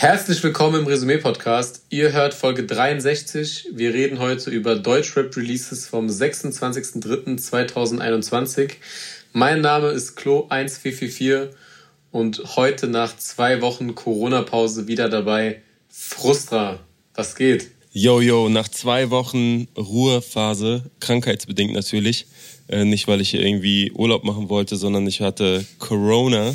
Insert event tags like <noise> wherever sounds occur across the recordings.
Herzlich willkommen im Resümee-Podcast. Ihr hört Folge 63. Wir reden heute über Deutschrap-Releases vom 26.03.2021. Mein Name ist Klo1444 und heute nach zwei Wochen Corona-Pause wieder dabei Frustra. Was geht? Yo, yo, nach zwei Wochen Ruhephase, krankheitsbedingt natürlich, äh, nicht weil ich irgendwie Urlaub machen wollte, sondern ich hatte Corona,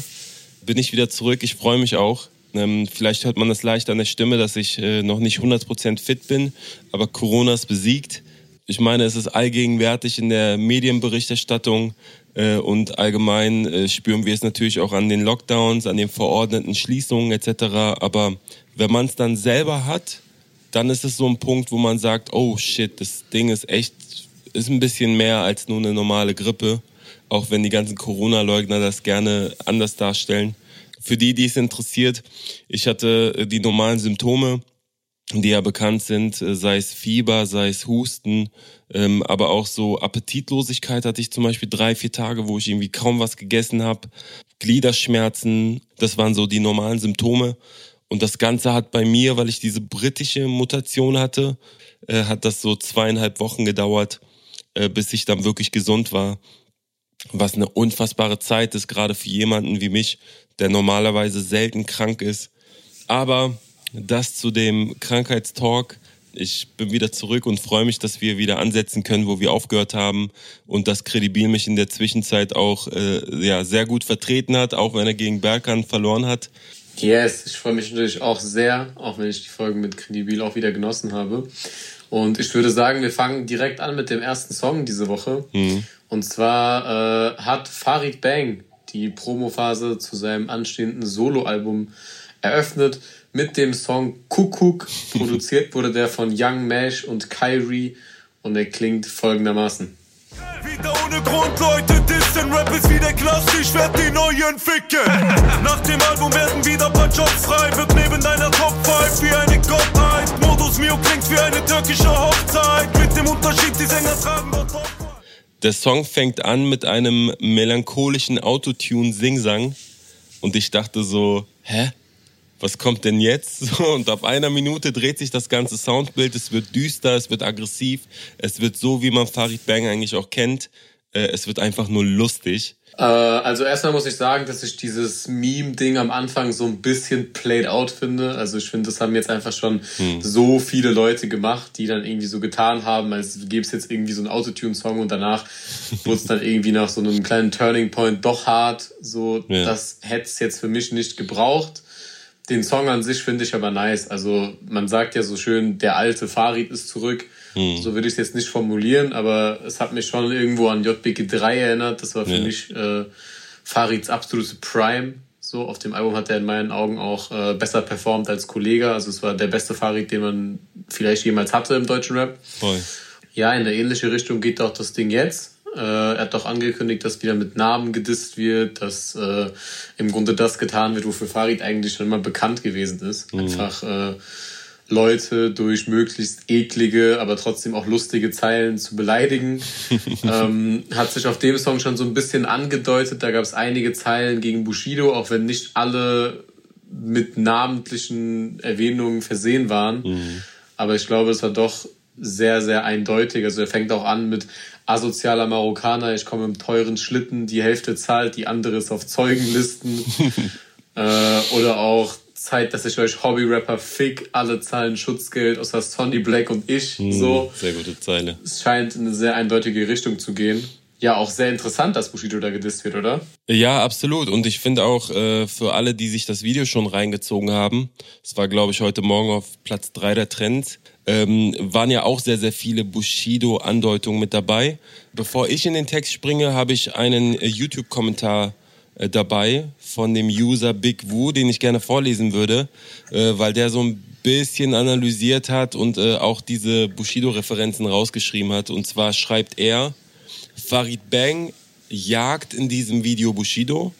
bin ich wieder zurück. Ich freue mich auch. Ähm, vielleicht hört man das leicht an der Stimme, dass ich äh, noch nicht 100% fit bin, aber Corona ist besiegt. Ich meine, es ist allgegenwärtig in der Medienberichterstattung äh, und allgemein äh, spüren wir es natürlich auch an den Lockdowns, an den verordneten Schließungen etc. Aber wenn man es dann selber hat, dann ist es so ein Punkt, wo man sagt, oh shit, das Ding ist echt, ist ein bisschen mehr als nur eine normale Grippe, auch wenn die ganzen Corona-Leugner das gerne anders darstellen. Für die, die es interessiert, ich hatte äh, die normalen Symptome, die ja bekannt sind, äh, sei es Fieber, sei es Husten, ähm, aber auch so Appetitlosigkeit hatte ich zum Beispiel drei, vier Tage, wo ich irgendwie kaum was gegessen habe, Gliederschmerzen, das waren so die normalen Symptome. Und das Ganze hat bei mir, weil ich diese britische Mutation hatte, äh, hat das so zweieinhalb Wochen gedauert, äh, bis ich dann wirklich gesund war. Was eine unfassbare Zeit ist, gerade für jemanden wie mich, der normalerweise selten krank ist. Aber das zu dem Krankheitstalk. Ich bin wieder zurück und freue mich, dass wir wieder ansetzen können, wo wir aufgehört haben und dass Credibil mich in der Zwischenzeit auch äh, ja, sehr gut vertreten hat, auch wenn er gegen Berkan verloren hat. Yes, ich freue mich natürlich auch sehr, auch wenn ich die Folgen mit Credibil auch wieder genossen habe. Und ich würde sagen, wir fangen direkt an mit dem ersten Song diese Woche. Mhm. Und zwar äh, hat Farid Bang die Promophase zu seinem anstehenden Soloalbum eröffnet mit dem Song Kuckuck. <laughs> Produziert wurde der von Young Mash und Kyrie und er klingt folgendermaßen. Wieder ohne Grund, Leute, dissen Rap ist wieder klassisch, werd die neuen ficken. <laughs> Nach dem Album werden wieder paar Jobs frei, wird neben deiner Top 5 wie eine Gottheit. Modus Mio klingt wie eine türkische Hochzeit, mit dem Unterschied, die Sänger tragen dort Der Song fängt an mit einem melancholischen Autotune-Singsang und ich dachte so, hä? was kommt denn jetzt? <laughs> und ab einer Minute dreht sich das ganze Soundbild. Es wird düster, es wird aggressiv, es wird so, wie man Farid Bang eigentlich auch kennt. Äh, es wird einfach nur lustig. Äh, also erstmal muss ich sagen, dass ich dieses Meme-Ding am Anfang so ein bisschen played out finde. Also ich finde, das haben jetzt einfach schon hm. so viele Leute gemacht, die dann irgendwie so getan haben, als gäbe es jetzt irgendwie so einen Autotune-Song und danach <laughs> wurde es dann irgendwie nach so einem kleinen Turning Point doch hart. So, ja. das hätte es jetzt für mich nicht gebraucht. Den Song an sich finde ich aber nice. Also man sagt ja so schön, der alte Farid ist zurück. Hm. So würde ich es jetzt nicht formulieren, aber es hat mich schon irgendwo an JBG 3 erinnert. Das war für ja. mich äh, Farids absolute Prime. So, auf dem Album hat er in meinen Augen auch äh, besser performt als Kollege. Also es war der beste Farid, den man vielleicht jemals hatte im deutschen Rap. Voll. Ja, in eine ähnliche Richtung geht auch das Ding jetzt. Äh, er hat doch angekündigt, dass wieder mit Namen gedisst wird, dass äh, im Grunde das getan wird, wofür Farid eigentlich schon immer bekannt gewesen ist. Mhm. Einfach äh, Leute durch möglichst eklige, aber trotzdem auch lustige Zeilen zu beleidigen. <laughs> ähm, hat sich auf dem Song schon so ein bisschen angedeutet. Da gab es einige Zeilen gegen Bushido, auch wenn nicht alle mit namentlichen Erwähnungen versehen waren. Mhm. Aber ich glaube, es war doch sehr, sehr eindeutig. Also er fängt auch an mit asozialer Marokkaner, ich komme im teuren Schlitten, die Hälfte zahlt, die andere ist auf Zeugenlisten. <laughs> äh, oder auch Zeit, dass ich euch Hobby-Rapper fick, alle zahlen Schutzgeld, außer Sonny Black und ich. Hm, so. Sehr gute Zeile. Es scheint in eine sehr eindeutige Richtung zu gehen. Ja, auch sehr interessant, dass Bushido da gedisst wird, oder? Ja, absolut. Und ich finde auch äh, für alle, die sich das Video schon reingezogen haben, es war, glaube ich, heute Morgen auf Platz drei der Trends, ähm, waren ja auch sehr, sehr viele Bushido-Andeutungen mit dabei. Bevor ich in den Text springe, habe ich einen äh, YouTube-Kommentar dabei von dem User Big Wu, den ich gerne vorlesen würde, äh, weil der so ein bisschen analysiert hat und äh, auch diese Bushido-Referenzen rausgeschrieben hat. Und zwar schreibt er, Farid Bang jagt in diesem Video Bushido.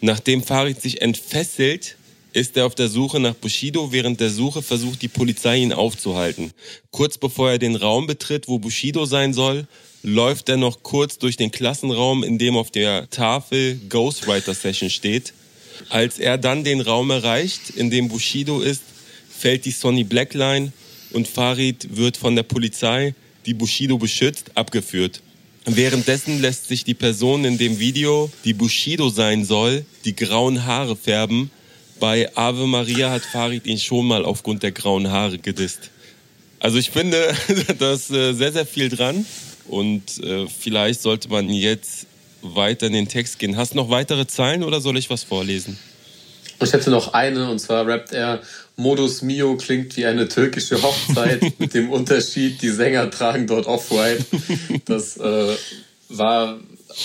Nachdem Farid sich entfesselt, ist er auf der Suche nach Bushido. Während der Suche versucht die Polizei ihn aufzuhalten. Kurz bevor er den Raum betritt, wo Bushido sein soll, läuft er noch kurz durch den Klassenraum, in dem auf der Tafel Ghostwriter Session steht. Als er dann den Raum erreicht, in dem Bushido ist, fällt die Sonny Blackline und Farid wird von der Polizei, die Bushido beschützt, abgeführt. Währenddessen lässt sich die Person in dem Video, die Bushido sein soll, die grauen Haare färben. Bei Ave Maria hat Farid ihn schon mal aufgrund der grauen Haare gedisst. Also ich finde, <laughs> da ist äh, sehr, sehr viel dran. Und äh, vielleicht sollte man jetzt weiter in den Text gehen. Hast du noch weitere Zeilen oder soll ich was vorlesen? Ich hätte noch eine, und zwar rappt er, Modus Mio klingt wie eine türkische Hochzeit, <laughs> mit dem Unterschied, die Sänger tragen dort Off-White. Das äh, war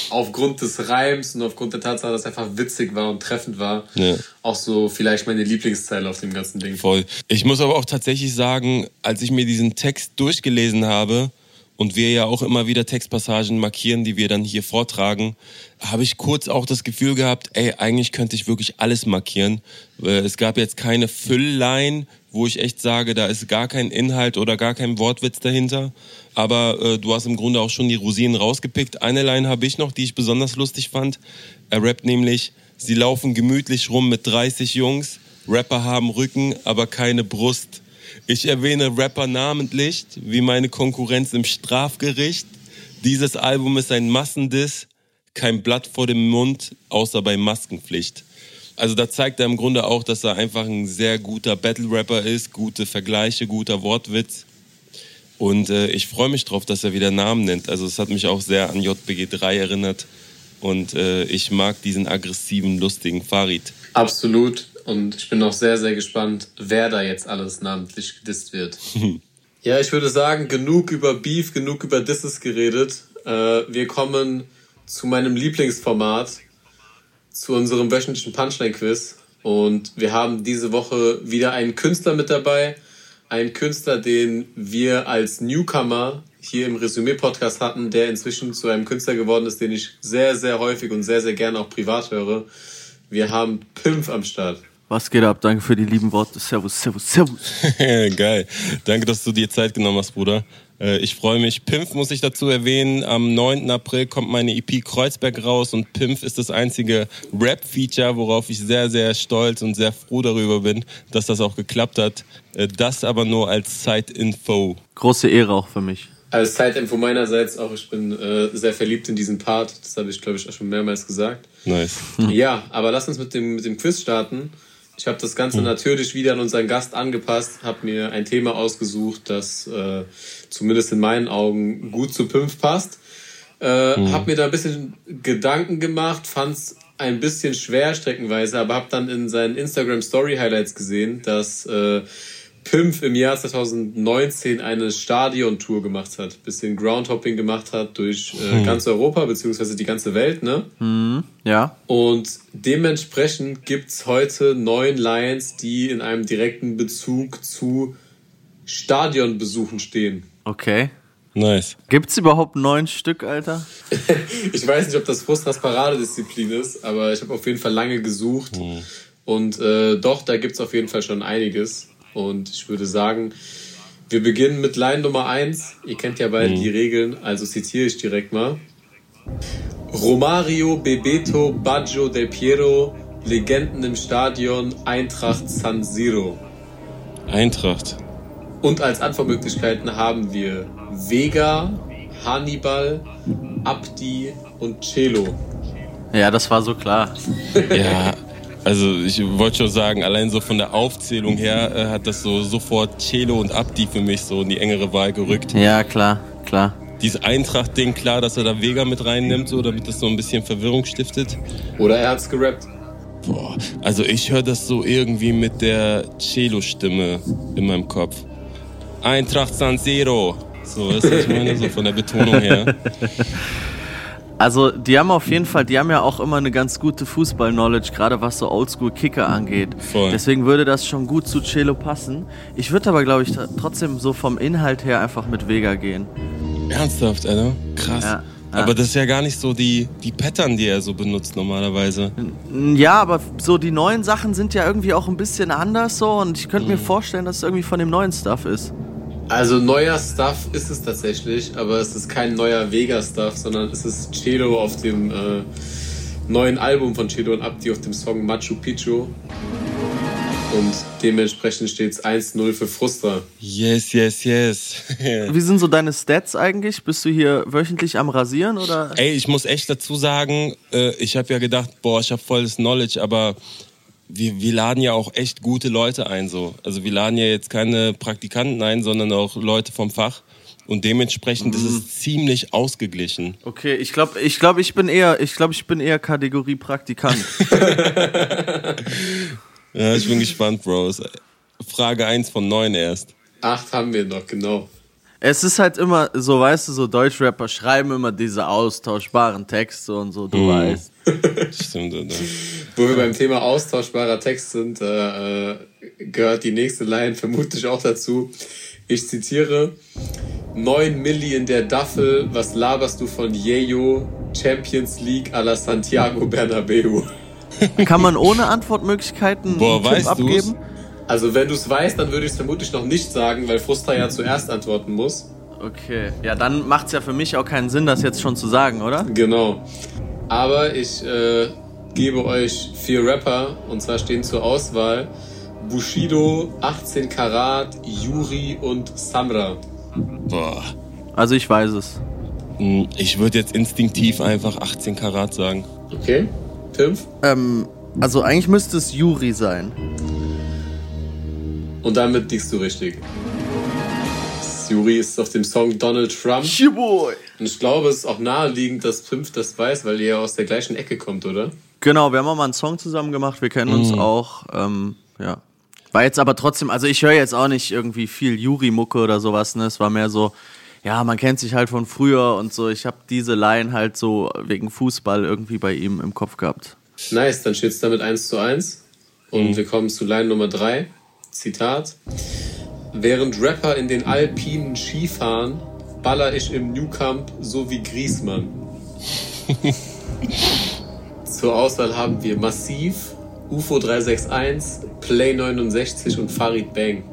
aufgrund des Reims und aufgrund der Tatsache, dass es einfach witzig war und treffend war, ja. auch so vielleicht meine Lieblingszeile auf dem ganzen Ding. Voll. Ich muss aber auch tatsächlich sagen, als ich mir diesen Text durchgelesen habe, und wir ja auch immer wieder Textpassagen markieren, die wir dann hier vortragen, habe ich kurz auch das Gefühl gehabt, ey, eigentlich könnte ich wirklich alles markieren. Es gab jetzt keine Füllline, wo ich echt sage, da ist gar kein Inhalt oder gar kein Wortwitz dahinter. Aber äh, du hast im Grunde auch schon die Rosinen rausgepickt. Eine Line habe ich noch, die ich besonders lustig fand. Er rappt nämlich, sie laufen gemütlich rum mit 30 Jungs, Rapper haben Rücken, aber keine Brust. Ich erwähne Rapper namentlich, wie meine Konkurrenz im Strafgericht. Dieses Album ist ein Massendiss, kein Blatt vor dem Mund, außer bei Maskenpflicht. Also da zeigt er im Grunde auch, dass er einfach ein sehr guter Battle-Rapper ist, gute Vergleiche, guter Wortwitz. Und äh, ich freue mich drauf, dass er wieder Namen nennt. Also es hat mich auch sehr an JBG 3 erinnert. Und äh, ich mag diesen aggressiven, lustigen Farid. Absolut. Und ich bin auch sehr, sehr gespannt, wer da jetzt alles namentlich gedisst wird. <laughs> ja, ich würde sagen, genug über Beef, genug über Disses geredet. Äh, wir kommen zu meinem Lieblingsformat, zu unserem wöchentlichen Punchline-Quiz. Und wir haben diese Woche wieder einen Künstler mit dabei. Einen Künstler, den wir als Newcomer hier im Resümee-Podcast hatten, der inzwischen zu einem Künstler geworden ist, den ich sehr, sehr häufig und sehr, sehr gerne auch privat höre. Wir haben Pimpf am Start. Was geht ab? Danke für die lieben Worte. Servus, servus, servus. <laughs> Geil. Danke, dass du dir Zeit genommen hast, Bruder. Äh, ich freue mich. Pimpf muss ich dazu erwähnen. Am 9. April kommt meine EP Kreuzberg raus und Pimpf ist das einzige Rap-Feature, worauf ich sehr, sehr stolz und sehr froh darüber bin, dass das auch geklappt hat. Äh, das aber nur als Zeitinfo. Große Ehre auch für mich. Als Zeitinfo meinerseits auch. Ich bin äh, sehr verliebt in diesen Part. Das habe ich, glaube ich, auch schon mehrmals gesagt. Nice. Ja, aber lass uns mit dem, mit dem Quiz starten. Ich habe das Ganze mhm. natürlich wieder an unseren Gast angepasst, habe mir ein Thema ausgesucht, das äh, zumindest in meinen Augen gut zu Pimp passt. Äh, mhm. Habe mir da ein bisschen Gedanken gemacht, fand es ein bisschen schwer streckenweise, aber habe dann in seinen Instagram Story Highlights gesehen, dass äh, Pimp im Jahr 2019 eine Stadiontour gemacht hat, bisschen Groundhopping gemacht hat durch äh, hm. ganz Europa beziehungsweise die ganze Welt, ne? Hm, ja. Und dementsprechend gibt's heute neun Lions, die in einem direkten Bezug zu Stadionbesuchen stehen. Okay. Nice. Gibt's überhaupt neun Stück, Alter? <laughs> ich weiß nicht, ob das Frustras Paradedisziplin ist, aber ich habe auf jeden Fall lange gesucht. Hm. Und äh, doch, da gibt's auf jeden Fall schon einiges. Und ich würde sagen, wir beginnen mit Line Nummer 1. Ihr kennt ja beide mhm. die Regeln, also zitiere ich direkt mal. Romario, Bebeto, Baggio, Del Piero, Legenden im Stadion, Eintracht San Siro. Eintracht. Und als Antwortmöglichkeiten haben wir Vega, Hannibal, Abdi und Celo. Ja, das war so klar. ja, <laughs> also ich wollte schon sagen, allein so von der Aufzählung her äh, hat das so sofort Celo und Abdi für mich so in die engere Wahl gerückt. Ja, klar, klar. Dieses Eintracht-Ding, klar, dass er da Vega mit reinnimmt, so, damit das so ein bisschen Verwirrung stiftet. Oder er hat's gerappt. Boah, also ich höre das so irgendwie mit der Celo-Stimme in meinem Kopf. Eintracht San Siro. So, ist das, ich meine, so von der Betonung her. <laughs> Also, die haben auf jeden Fall, die haben ja auch immer eine ganz gute Fußball-Knowledge, gerade was so Oldschool-Kicker angeht. Voll. Deswegen würde das schon gut zu Celo passen. Ich würde aber, glaube ich, trotzdem so vom Inhalt her einfach mit Vega gehen. Ernsthaft, Alter? Krass. Ja. Aber das ist ja gar nicht so die, die Pattern, die er so benutzt normalerweise. Ja, aber so die neuen Sachen sind ja irgendwie auch ein bisschen anders so und ich könnte mhm. mir vorstellen, dass es irgendwie von dem neuen Stuff ist. Also neuer Stuff ist es tatsächlich, aber es ist kein neuer Vega-Stuff, sondern es ist Celo auf dem äh, neuen Album von Chelo und Abdi auf dem Song Machu Picchu. Und dementsprechend steht es 1-0 für Frustra. Yes, yes, yes. <laughs> Wie sind so deine Stats eigentlich? Bist du hier wöchentlich am Rasieren oder? Ey, ich muss echt dazu sagen, äh, ich habe ja gedacht, boah, ich habe volles Knowledge, aber wir, wir laden ja auch echt gute Leute ein. So. Also wir laden ja jetzt keine Praktikanten ein, sondern auch Leute vom Fach. Und dementsprechend mhm. ist es ziemlich ausgeglichen. Okay, ich glaube, ich, glaub, ich bin eher, ich glaube, ich bin eher Kategorie Praktikant. <laughs> ja, ich bin gespannt, Bros. Frage 1 von 9 erst. Acht haben wir noch, genau. Es ist halt immer so, weißt du, so Deutschrapper schreiben immer diese austauschbaren Texte und so, du mhm. weißt. <laughs> Stimmt, oder? Wo wir beim Thema austauschbarer Text sind, äh, äh gehört die nächste Line vermutlich auch dazu. Ich zitiere: 9 Milli in der Duffel, was laberst du von Yeyo? Champions League à la Santiago Bernabeu. Kann man ohne Antwortmöglichkeiten Boah, einen Tipp abgeben? Du's? Also wenn du es weißt, dann würde ich es vermutlich noch nicht sagen, weil Frustra ja zuerst antworten muss. Okay, ja, dann macht es ja für mich auch keinen Sinn, das jetzt schon zu sagen, oder? Genau. Aber ich äh, gebe euch vier Rapper und zwar stehen zur Auswahl Bushido, 18 Karat, Yuri und Samra. Boah. Also ich weiß es. Hm, ich würde jetzt instinktiv einfach 18 Karat sagen. Okay. Tim? Ähm, also eigentlich müsste es Yuri sein. Und damit liegst du richtig. Yuri ist auf dem Song Donald Trump. Boy. Und ich glaube, es ist auch naheliegend, dass Pimp das weiß, weil ihr ja aus der gleichen Ecke kommt, oder? Genau, wir haben auch mal einen Song zusammen gemacht, wir kennen uns mhm. auch. Ähm, ja. War jetzt aber trotzdem, also ich höre jetzt auch nicht irgendwie viel Yuri-Mucke oder sowas, ne? Es war mehr so, ja, man kennt sich halt von früher und so. Ich habe diese Line halt so wegen Fußball irgendwie bei ihm im Kopf gehabt. Nice, dann steht es damit 1 zu 1. Und mhm. wir kommen zu Line Nummer 3. Zitat. Während Rapper in den Alpinen Skifahren, baller ich im New Camp so wie Griesmann. <laughs> Zur Auswahl haben wir Massiv, UFO 361, Play 69 und Farid Bang.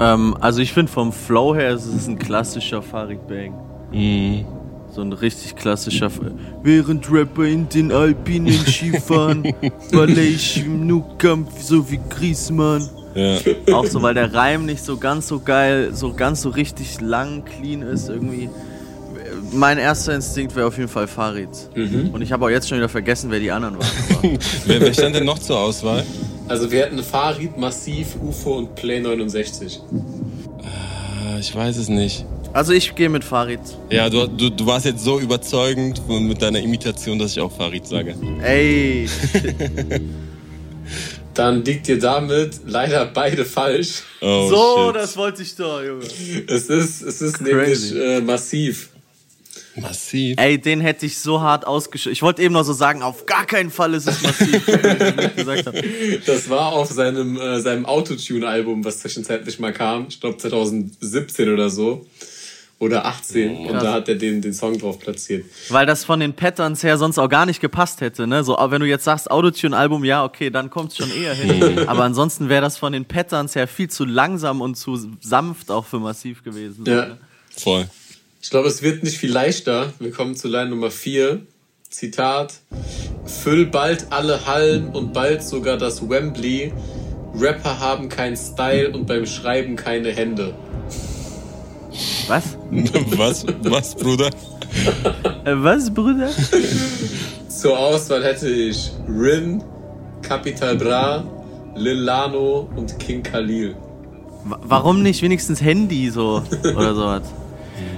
Ähm, also ich finde vom Flow her ist es ein klassischer Farid Bang. Mhm. So ein richtig klassischer. Während Rapper in den Alpinen Skifahren, <laughs> baller ich im Nukampf so wie Griesmann. Ja. Auch so, weil der Reim nicht so ganz so geil, so ganz so richtig lang, clean ist irgendwie. Mein erster Instinkt wäre auf jeden Fall Farid. Mhm. Und ich habe auch jetzt schon wieder vergessen, wer die anderen waren. <laughs> wer, wer stand denn noch zur Auswahl? Also wir hatten Farid, Massiv, UFO und Play 69. Ah, ich weiß es nicht. Also ich gehe mit Farid. Ja, du, du, du warst jetzt so überzeugend mit deiner Imitation, dass ich auch Farid sage. Ey. <laughs> Dann liegt ihr damit leider beide falsch. Oh, so, shit. das wollte ich doch, Junge. Es ist, es ist nämlich äh, massiv. Massiv. Ey, den hätte ich so hart ausgeschüttet. Ich wollte eben noch so sagen, auf gar keinen Fall ist es massiv, <laughs> Das war auf seinem, äh, seinem Autotune-Album, was zwischenzeitlich mal kam. Ich glaube 2017 oder so oder 18 oh, und da hat er den, den Song drauf platziert. Weil das von den Patterns her sonst auch gar nicht gepasst hätte, ne? So, aber wenn du jetzt sagst Autotune-Album, ja, okay, dann kommt es schon eher hin. <laughs> aber ansonsten wäre das von den Patterns her viel zu langsam und zu sanft auch für Massiv gewesen. Ja. Ne? Voll. Ich glaube, es wird nicht viel leichter. Wir kommen zu Line Nummer 4. Zitat. Füll bald alle Hallen und bald sogar das Wembley. Rapper haben keinen Style und beim Schreiben keine Hände. Was? <laughs> Was? Was, Bruder? Äh, was, Bruder? <laughs> Zur Auswahl hätte ich Rin, Capital Bra, Lil Lano und King Khalil. Warum nicht wenigstens Handy so oder sowas?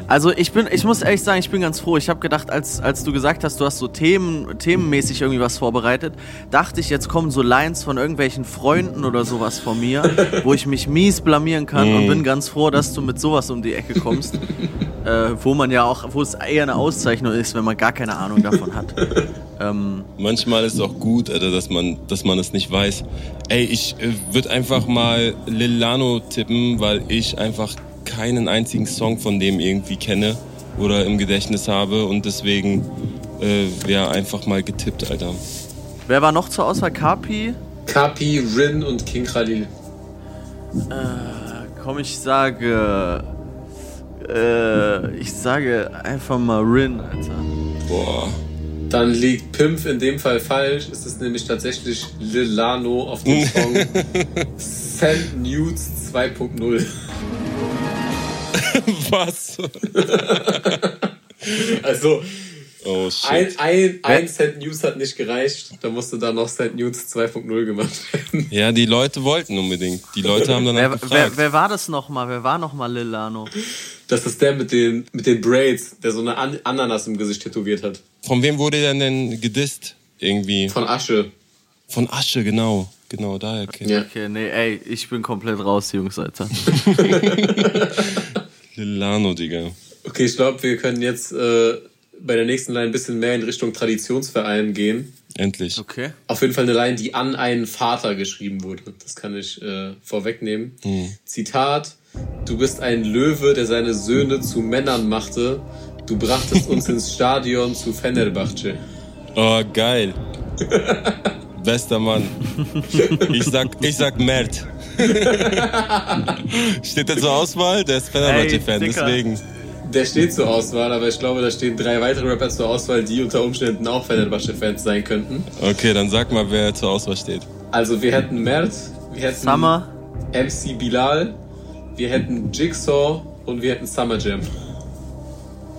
Also ich bin, ich muss ehrlich sagen, ich bin ganz froh. Ich habe gedacht, als, als du gesagt hast, du hast so Themen, themenmäßig irgendwie was vorbereitet, dachte ich, jetzt kommen so Lines von irgendwelchen Freunden oder sowas von mir, wo ich mich mies blamieren kann mm. und bin ganz froh, dass du mit sowas um die Ecke kommst. <laughs> äh, wo man ja auch, wo es eher eine Auszeichnung ist, wenn man gar keine Ahnung davon hat. Ähm, Manchmal ist es auch gut, Alter, dass man, dass man es nicht weiß. Ey, ich äh, würde einfach mal Lil Lano tippen, weil ich einfach keinen einzigen Song von dem irgendwie kenne oder im Gedächtnis habe und deswegen äh, wäre einfach mal getippt, Alter. Wer war noch zur Auswahl? Kapi? Kapi, Rin und King Khalil. Äh, komm, ich sage. Äh, ich sage einfach mal Rin, Alter. Boah. Dann liegt Pimp in dem Fall falsch. Es ist nämlich tatsächlich Lil Lano auf dem <laughs> Song Send Nudes 2.0. <laughs> Was? <laughs> also, oh, ein, ein, ein Cent News hat nicht gereicht. Da musste dann noch Cent News 2.0 gemacht werden. Ja, die Leute wollten unbedingt. Die <laughs> Leute haben dann wer, wer, wer, war das nochmal? Wer war nochmal Lil Lano? Das ist der mit den, mit den Braids, der so eine An Ananas im Gesicht tätowiert hat. Von wem wurde der denn gedisst? Irgendwie. Von Asche. Von Asche, genau. Genau, daher kennt ja. Okay, nee, ey, ich bin komplett raus, Jungs, Alter. Lilano, Digga. Okay, ich glaube, wir können jetzt äh, bei der nächsten Line ein bisschen mehr in Richtung Traditionsverein gehen. Endlich. Okay. Auf jeden Fall eine Line, die an einen Vater geschrieben wurde. Das kann ich äh, vorwegnehmen. Hm. Zitat: Du bist ein Löwe, der seine Söhne zu Männern machte. Du brachtest uns <laughs> ins Stadion zu Fenerbahce. Oh, geil. <laughs> Bester Mann. Ich sag, ich sag Mert. steht der zur Auswahl? Der ist Fenerbahce-Fan, deswegen. Der steht zur Auswahl, aber ich glaube, da stehen drei weitere Rapper zur Auswahl, die unter Umständen auch Fenerbahce-Fans sein könnten. Okay, dann sag mal, wer zur Auswahl steht. Also wir hätten Mert, wir hätten Summer. MC Bilal, wir hätten Jigsaw und wir hätten Summer Jam.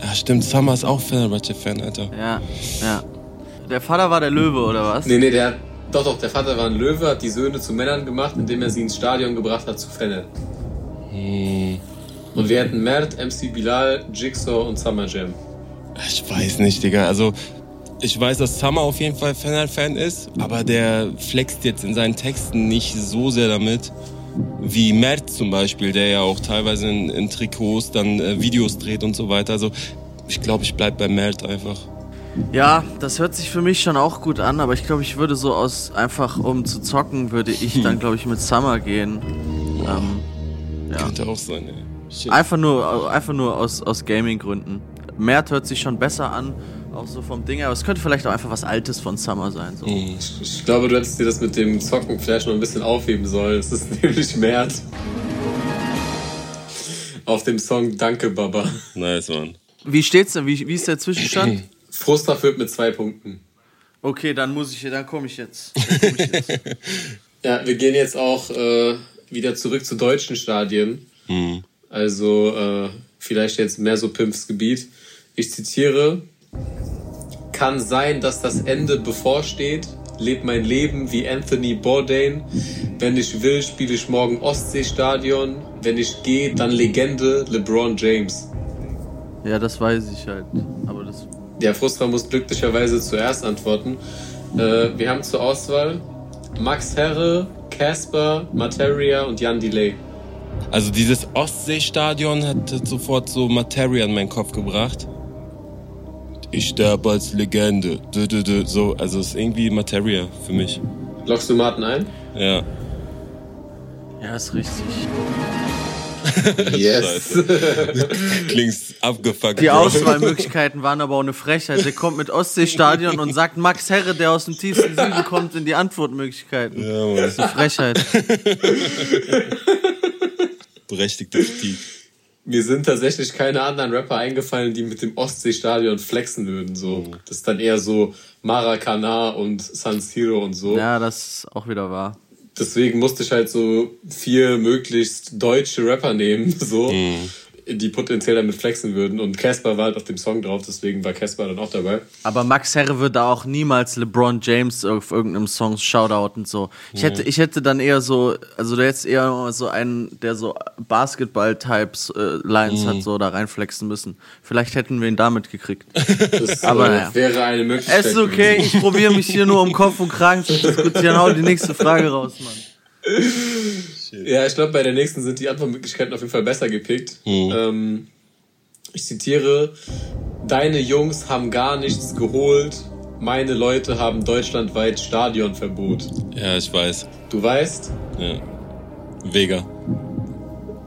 Ja, stimmt, Summer ist auch Fenerbahce-Fan, Alter. Ja, ja. Der Vater war der Löwe, oder was? Nee, nee, der, doch, doch, der Vater war ein Löwe, hat die Söhne zu Männern gemacht, indem er sie ins Stadion gebracht hat zu Fennel. Hm. Und wir hätten Mert, MC Bilal, Jigsaw und Summer Jam. Ich weiß nicht, Digga. Also, ich weiß, dass Summer auf jeden Fall Fennel-Fan ist, aber der flext jetzt in seinen Texten nicht so sehr damit wie Mert zum Beispiel, der ja auch teilweise in, in Trikots dann äh, Videos dreht und so weiter. Also ich glaube, ich bleibe bei Mert einfach. Ja, das hört sich für mich schon auch gut an, aber ich glaube, ich würde so aus, einfach um zu zocken, würde ich dann, <laughs> glaube ich, mit Summer gehen. Ähm, ja. Könnte auch sein, ey. Shit. Einfach nur, einfach nur aus, aus Gaming-Gründen. Mert hört sich schon besser an, auch so vom Ding, aber es könnte vielleicht auch einfach was Altes von Summer sein. So. Mhm. Ich, ich, glaube, du hättest dir das mit dem Zocken vielleicht noch ein bisschen aufheben sollen. Es ist <laughs> nämlich Mert. Auf dem Song Danke, Baba. Nice, Mann. Wie steht's denn? Wie, wie ist der Zwischenstand? <clears throat> Frustra führt mit zwei Punkten. Okay, dann muss ich, dann komme ich jetzt. <laughs> Komm ich jetzt. ja, wir gehen jetzt auch äh, wieder zurück zu deutschen Stadien. Mhm. Also äh, vielleicht jetzt mehr so Pimps Gebiet. Ich zitiere: Kann sein, dass das Ende bevorsteht. Leb mein Leben wie Anthony Bourdain. Wenn ich will, spiele ich morgen Ostseestadion. Wenn ich gehe, dann Legende LeBron James. Ja, das weiß ich halt. Aber das ja, Frustra muss glücklicherweise zuerst antworten. Äh, wir haben zur Auswahl Max Herre, Casper, Materia und Jan Delay. Also dieses Ostseestadion hat sofort so Materia in meinen Kopf gebracht. Ich sterbe als Legende. So, also es ist irgendwie Materia für mich. Lockst du Martin ein? Ja. Ja, ist richtig. <laughs> Yes. Klingt abgefuckt. Die Auswahlmöglichkeiten waren aber auch eine Frechheit. Der kommt mit Ostseestadion und sagt Max Herre, der aus dem tiefsten Süden kommt, in die Antwortmöglichkeiten. Ja, Mann. Das ist eine Frechheit. <laughs> Berechtigte Kritik. Mir sind tatsächlich keine anderen Rapper eingefallen, die mit dem Ostseestadion flexen würden. So. Oh. Das ist dann eher so Maracana und San Siro und so. Ja, das ist auch wieder wahr deswegen musste ich halt so vier möglichst deutsche Rapper nehmen, <laughs> so, mhm. Die potenziell damit flexen würden. Und Casper war halt auf dem Song drauf, deswegen war Casper dann auch dabei. Aber Max Herre würde auch niemals LeBron James auf irgendeinem Song shoutout und so. Ich hätte, ich hätte dann eher so, also der jetzt eher so einen, der so Basketball-Types äh, Lines mhm. hat, so da reinflexen müssen. Vielleicht hätten wir ihn damit gekriegt. <laughs> Das Aber, äh, ja. wäre eine Möglichkeit. Es ist okay, ich probiere mich hier nur um Kopf und Kragen zu diskutieren. Hau die nächste Frage raus, Mann. <laughs> Ja, ich glaube, bei der nächsten sind die Antwortmöglichkeiten auf jeden Fall besser gepickt. Mhm. Ähm, ich zitiere: Deine Jungs haben gar nichts geholt. Meine Leute haben deutschlandweit Stadionverbot. Ja, ich weiß. Du weißt? Ja. Vega.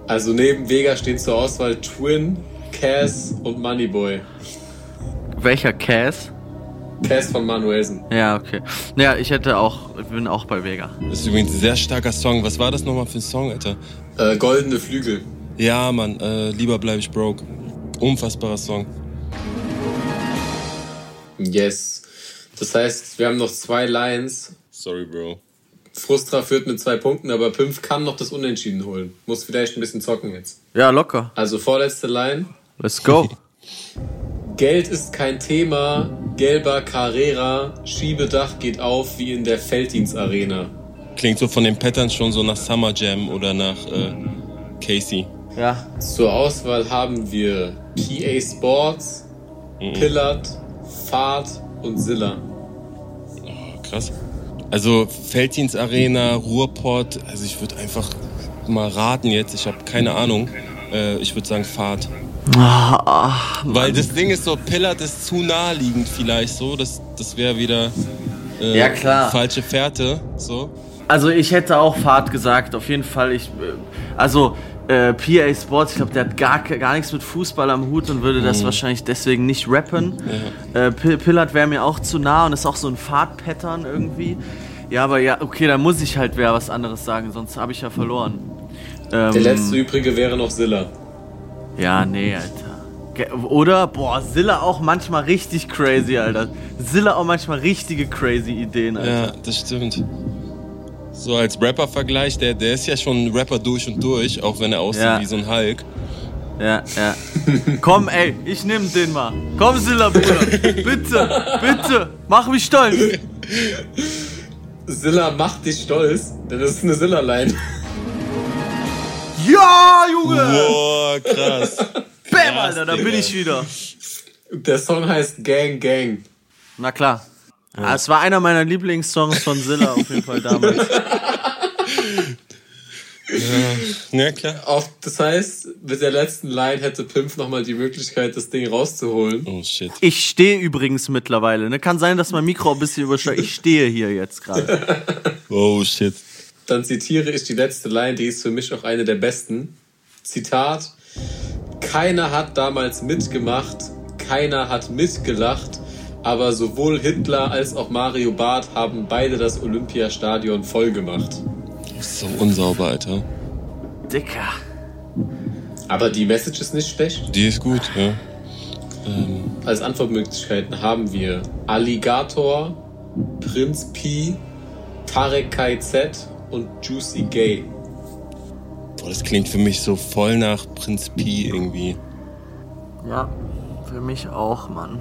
Also neben Vega stehen zur Auswahl Twin, Cass und Moneyboy. Welcher Cass? Cass von Manuelsen. Ja, okay. Ja, ich hätte auch, ich bin auch bei Vega. Das ist übrigens ein sehr starker Song. Was war das nochmal für ein Song, Alter? Äh, Goldene Flügel. Ja, Mann, äh, lieber bleibe ich broke. Unfassbarer Song. Yes. Das heißt, wir haben noch zwei Lines. Sorry, Bro. Frustra führt mit zwei Punkten, aber Pimpf kann noch das Unentschieden holen. Muss vielleicht ein bisschen zocken jetzt. Ja, locker. Also vorletzte Line. Let's go. <laughs> Geld ist kein Thema, gelber Carrera, Schiebedach geht auf wie in der Felddienstarena. Klingt so von den Patterns schon so nach Summer Jam oder nach äh, Casey. Ja. Zur Auswahl haben wir PA Sports, mhm. Pillard, Fahrt und Zilla. Oh, krass. Also Felddienstarena, Ruhrport, also ich würde einfach mal raten jetzt, ich habe keine Ahnung. Äh, ich würde sagen Fahrt. Ah, Weil das Ding ist so, Pillard ist zu naheliegend vielleicht so, das, das wäre wieder äh, ja, klar. falsche Fährte. So. Also ich hätte auch Fahrt gesagt, auf jeden Fall. Ich, äh, also äh, PA Sports, ich glaube, der hat gar, gar nichts mit Fußball am Hut und würde das mhm. wahrscheinlich deswegen nicht rappen. Ja. Äh, Pillard wäre mir auch zu nah und ist auch so ein Fahrtpattern irgendwie. Ja, aber ja, okay, dann muss ich halt wer was anderes sagen, sonst habe ich ja verloren. Ähm, der letzte übrige wäre noch Silla. Ja, nee, Alter. Oder? Boah, Silla auch manchmal richtig crazy, Alter. Silla auch manchmal richtige crazy Ideen, Alter. Ja, das stimmt. So als Rapper-Vergleich, der, der ist ja schon ein Rapper durch und durch, auch wenn er aussieht ja. wie so ein Hulk. Ja, ja. Komm, ey, ich nehm den mal. Komm, Silla, Bruder. Bitte, bitte, mach mich stolz. Silla macht dich stolz, denn das ist eine Silla-Line. Ja, Junge! Boah, krass. <laughs> Bäm, Alter, da bin ich wieder. Der Song heißt Gang Gang. Na klar. Ja. Es war einer meiner Lieblingssongs von Zilla auf jeden Fall damals. <laughs> Ja, ja klar. Auch, das heißt, mit der letzten Line hätte Pimp nochmal die Möglichkeit, das Ding rauszuholen. Oh shit. Ich stehe übrigens mittlerweile. Ne? Kann sein, dass mein Mikro ein bisschen übersteigt. Ich stehe hier jetzt gerade. oh shit. Dann zitiere ich die letzte Line, die ist für mich auch eine der besten. Zitat: Keiner hat damals mitgemacht, keiner hat mitgelacht, aber sowohl Hitler als auch Mario Barth haben beide das Olympiastadion voll gemacht. So unsauber, Alter. Dicker. Aber die Message ist nicht schlecht. Die ist gut, ja. Ähm. Als Antwortmöglichkeiten haben wir Alligator, Prinz Pi, Tarek KZ und Juicy Gay. Boah, das klingt für mich so voll nach Prinz Pi irgendwie. Ja, für mich auch, Mann.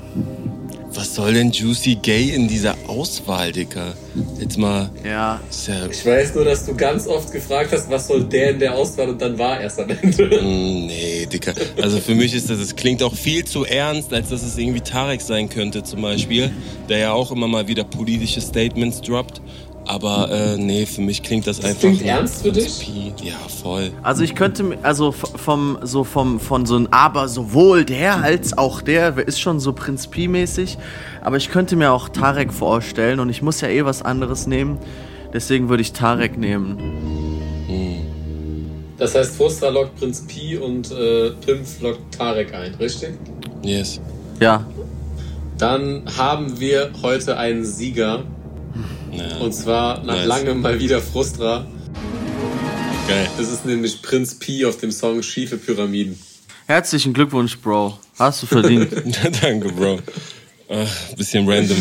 Was soll denn Juicy Gay in dieser Auswahl, Dicker? Jetzt mal. Ja. ja. Ich weiß nur, dass du ganz oft gefragt hast, was soll der in der Auswahl und dann war erst am Ende. Mm, nee, Dicker. Also für mich ist das, es klingt auch viel zu ernst, als dass es irgendwie Tarek sein könnte, zum Beispiel, der ja auch immer mal wieder politische Statements droppt. Aber äh, nee, für mich klingt das, das einfach. Klingt ernst für dich? Ja, voll. Also ich könnte also vom so vom von so ein aber sowohl der als auch der ist schon so Prinz Pi mäßig, aber ich könnte mir auch Tarek vorstellen und ich muss ja eh was anderes nehmen, deswegen würde ich Tarek nehmen. Hm. Das heißt, Frustra lockt Prinz Pi und äh, Pimpf lockt Tarek ein, richtig? Yes. Ja. Dann haben wir heute einen Sieger ja. Und zwar nach nice. langem mal wieder Frustra. Geil. Das ist nämlich Prinz Pi auf dem Song Schiefe Pyramiden. Herzlichen Glückwunsch, Bro. Hast du verdient. <laughs> Danke, Bro. Ach, bisschen random.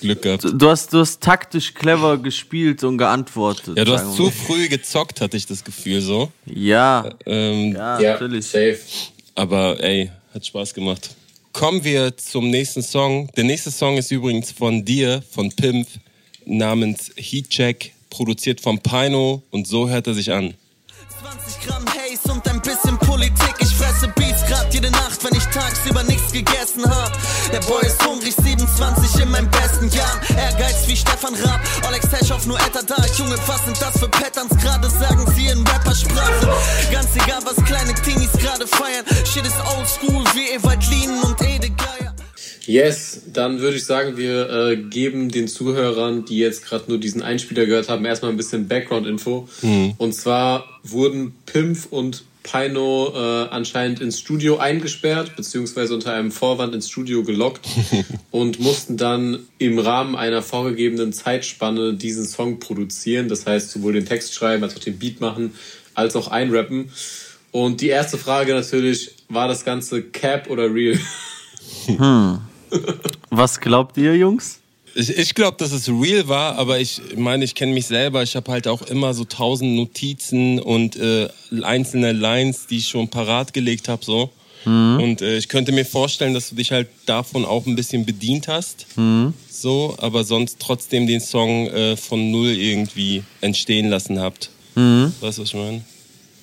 Glück gehabt. Du hast, du hast taktisch clever gespielt und geantwortet. Ja, du hast zu früh gezockt, hatte ich das Gefühl so. Ja. Ähm, ja, ja, natürlich. Safe. Aber ey, hat Spaß gemacht. Kommen wir zum nächsten Song. Der nächste Song ist übrigens von dir, von Pimp namens Heatcheck, produziert von Pino und so hört er sich an. 20 Gramm Haze und ein bisschen Politik. Ich fresse Beats grad jede Nacht, wenn ich tagsüber nichts gegessen hab. Der Boy ist hungrig, 27 in meinen besten Jahren. Ehrgeiz wie Stefan Raab, Alex auf nur Etter da. Junge, was sind das für Patterns? Gerade sagen sie in Rappersprache. Ganz egal, was kleine Teenies gerade feiern. Shit ist old school wie Ewald Lien und. Yes, dann würde ich sagen, wir äh, geben den Zuhörern, die jetzt gerade nur diesen Einspieler gehört haben, erstmal ein bisschen Background-Info. Mhm. Und zwar wurden Pimpf und Pino äh, anscheinend ins Studio eingesperrt, beziehungsweise unter einem Vorwand ins Studio gelockt <laughs> und mussten dann im Rahmen einer vorgegebenen Zeitspanne diesen Song produzieren. Das heißt, sowohl den Text schreiben, als auch den Beat machen, als auch einrappen. Und die erste Frage natürlich, war das Ganze Cap oder Real? Hm. Was glaubt ihr, Jungs? Ich, ich glaube, dass es real war, aber ich meine, ich kenne mich selber. Ich habe halt auch immer so tausend Notizen und äh, einzelne Lines, die ich schon parat gelegt habe, so. Mhm. Und äh, ich könnte mir vorstellen, dass du dich halt davon auch ein bisschen bedient hast. Mhm. So, aber sonst trotzdem den Song äh, von null irgendwie entstehen lassen habt. Mhm. Weißt du, was ich meine?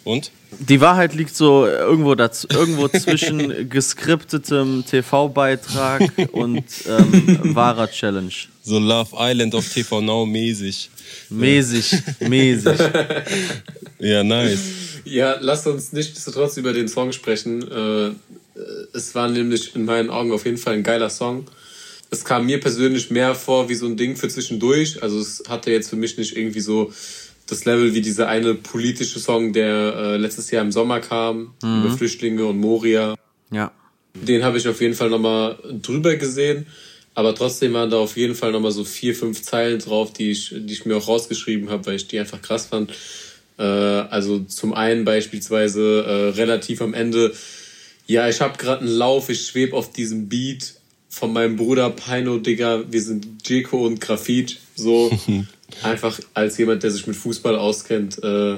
Und? Die Wahrheit liegt so irgendwo, dazu, irgendwo <laughs> zwischen geskriptetem TV-Beitrag und ähm, wahrer Challenge. So Love Island auf TV Now mäßig. Mäßig, mäßig. <laughs> ja, nice. Ja, lasst uns nicht trotz über den Song sprechen. Äh, es war nämlich in meinen Augen auf jeden Fall ein geiler Song. Es kam mir persönlich mehr vor wie so ein Ding für zwischendurch. Also es hatte jetzt für mich nicht irgendwie so das Level wie dieser eine politische Song, der äh, letztes Jahr im Sommer kam, mhm. über Flüchtlinge und Moria. Ja. Den habe ich auf jeden Fall nochmal drüber gesehen. Aber trotzdem waren da auf jeden Fall nochmal so vier, fünf Zeilen drauf, die ich, die ich mir auch rausgeschrieben habe, weil ich die einfach krass fand. Äh, also zum einen beispielsweise äh, relativ am Ende, ja, ich habe gerade einen Lauf, ich schwebe auf diesem Beat von meinem Bruder Pino, Digga, wir sind Jeko und Grafit, so <laughs> einfach als jemand, der sich mit Fußball auskennt, äh,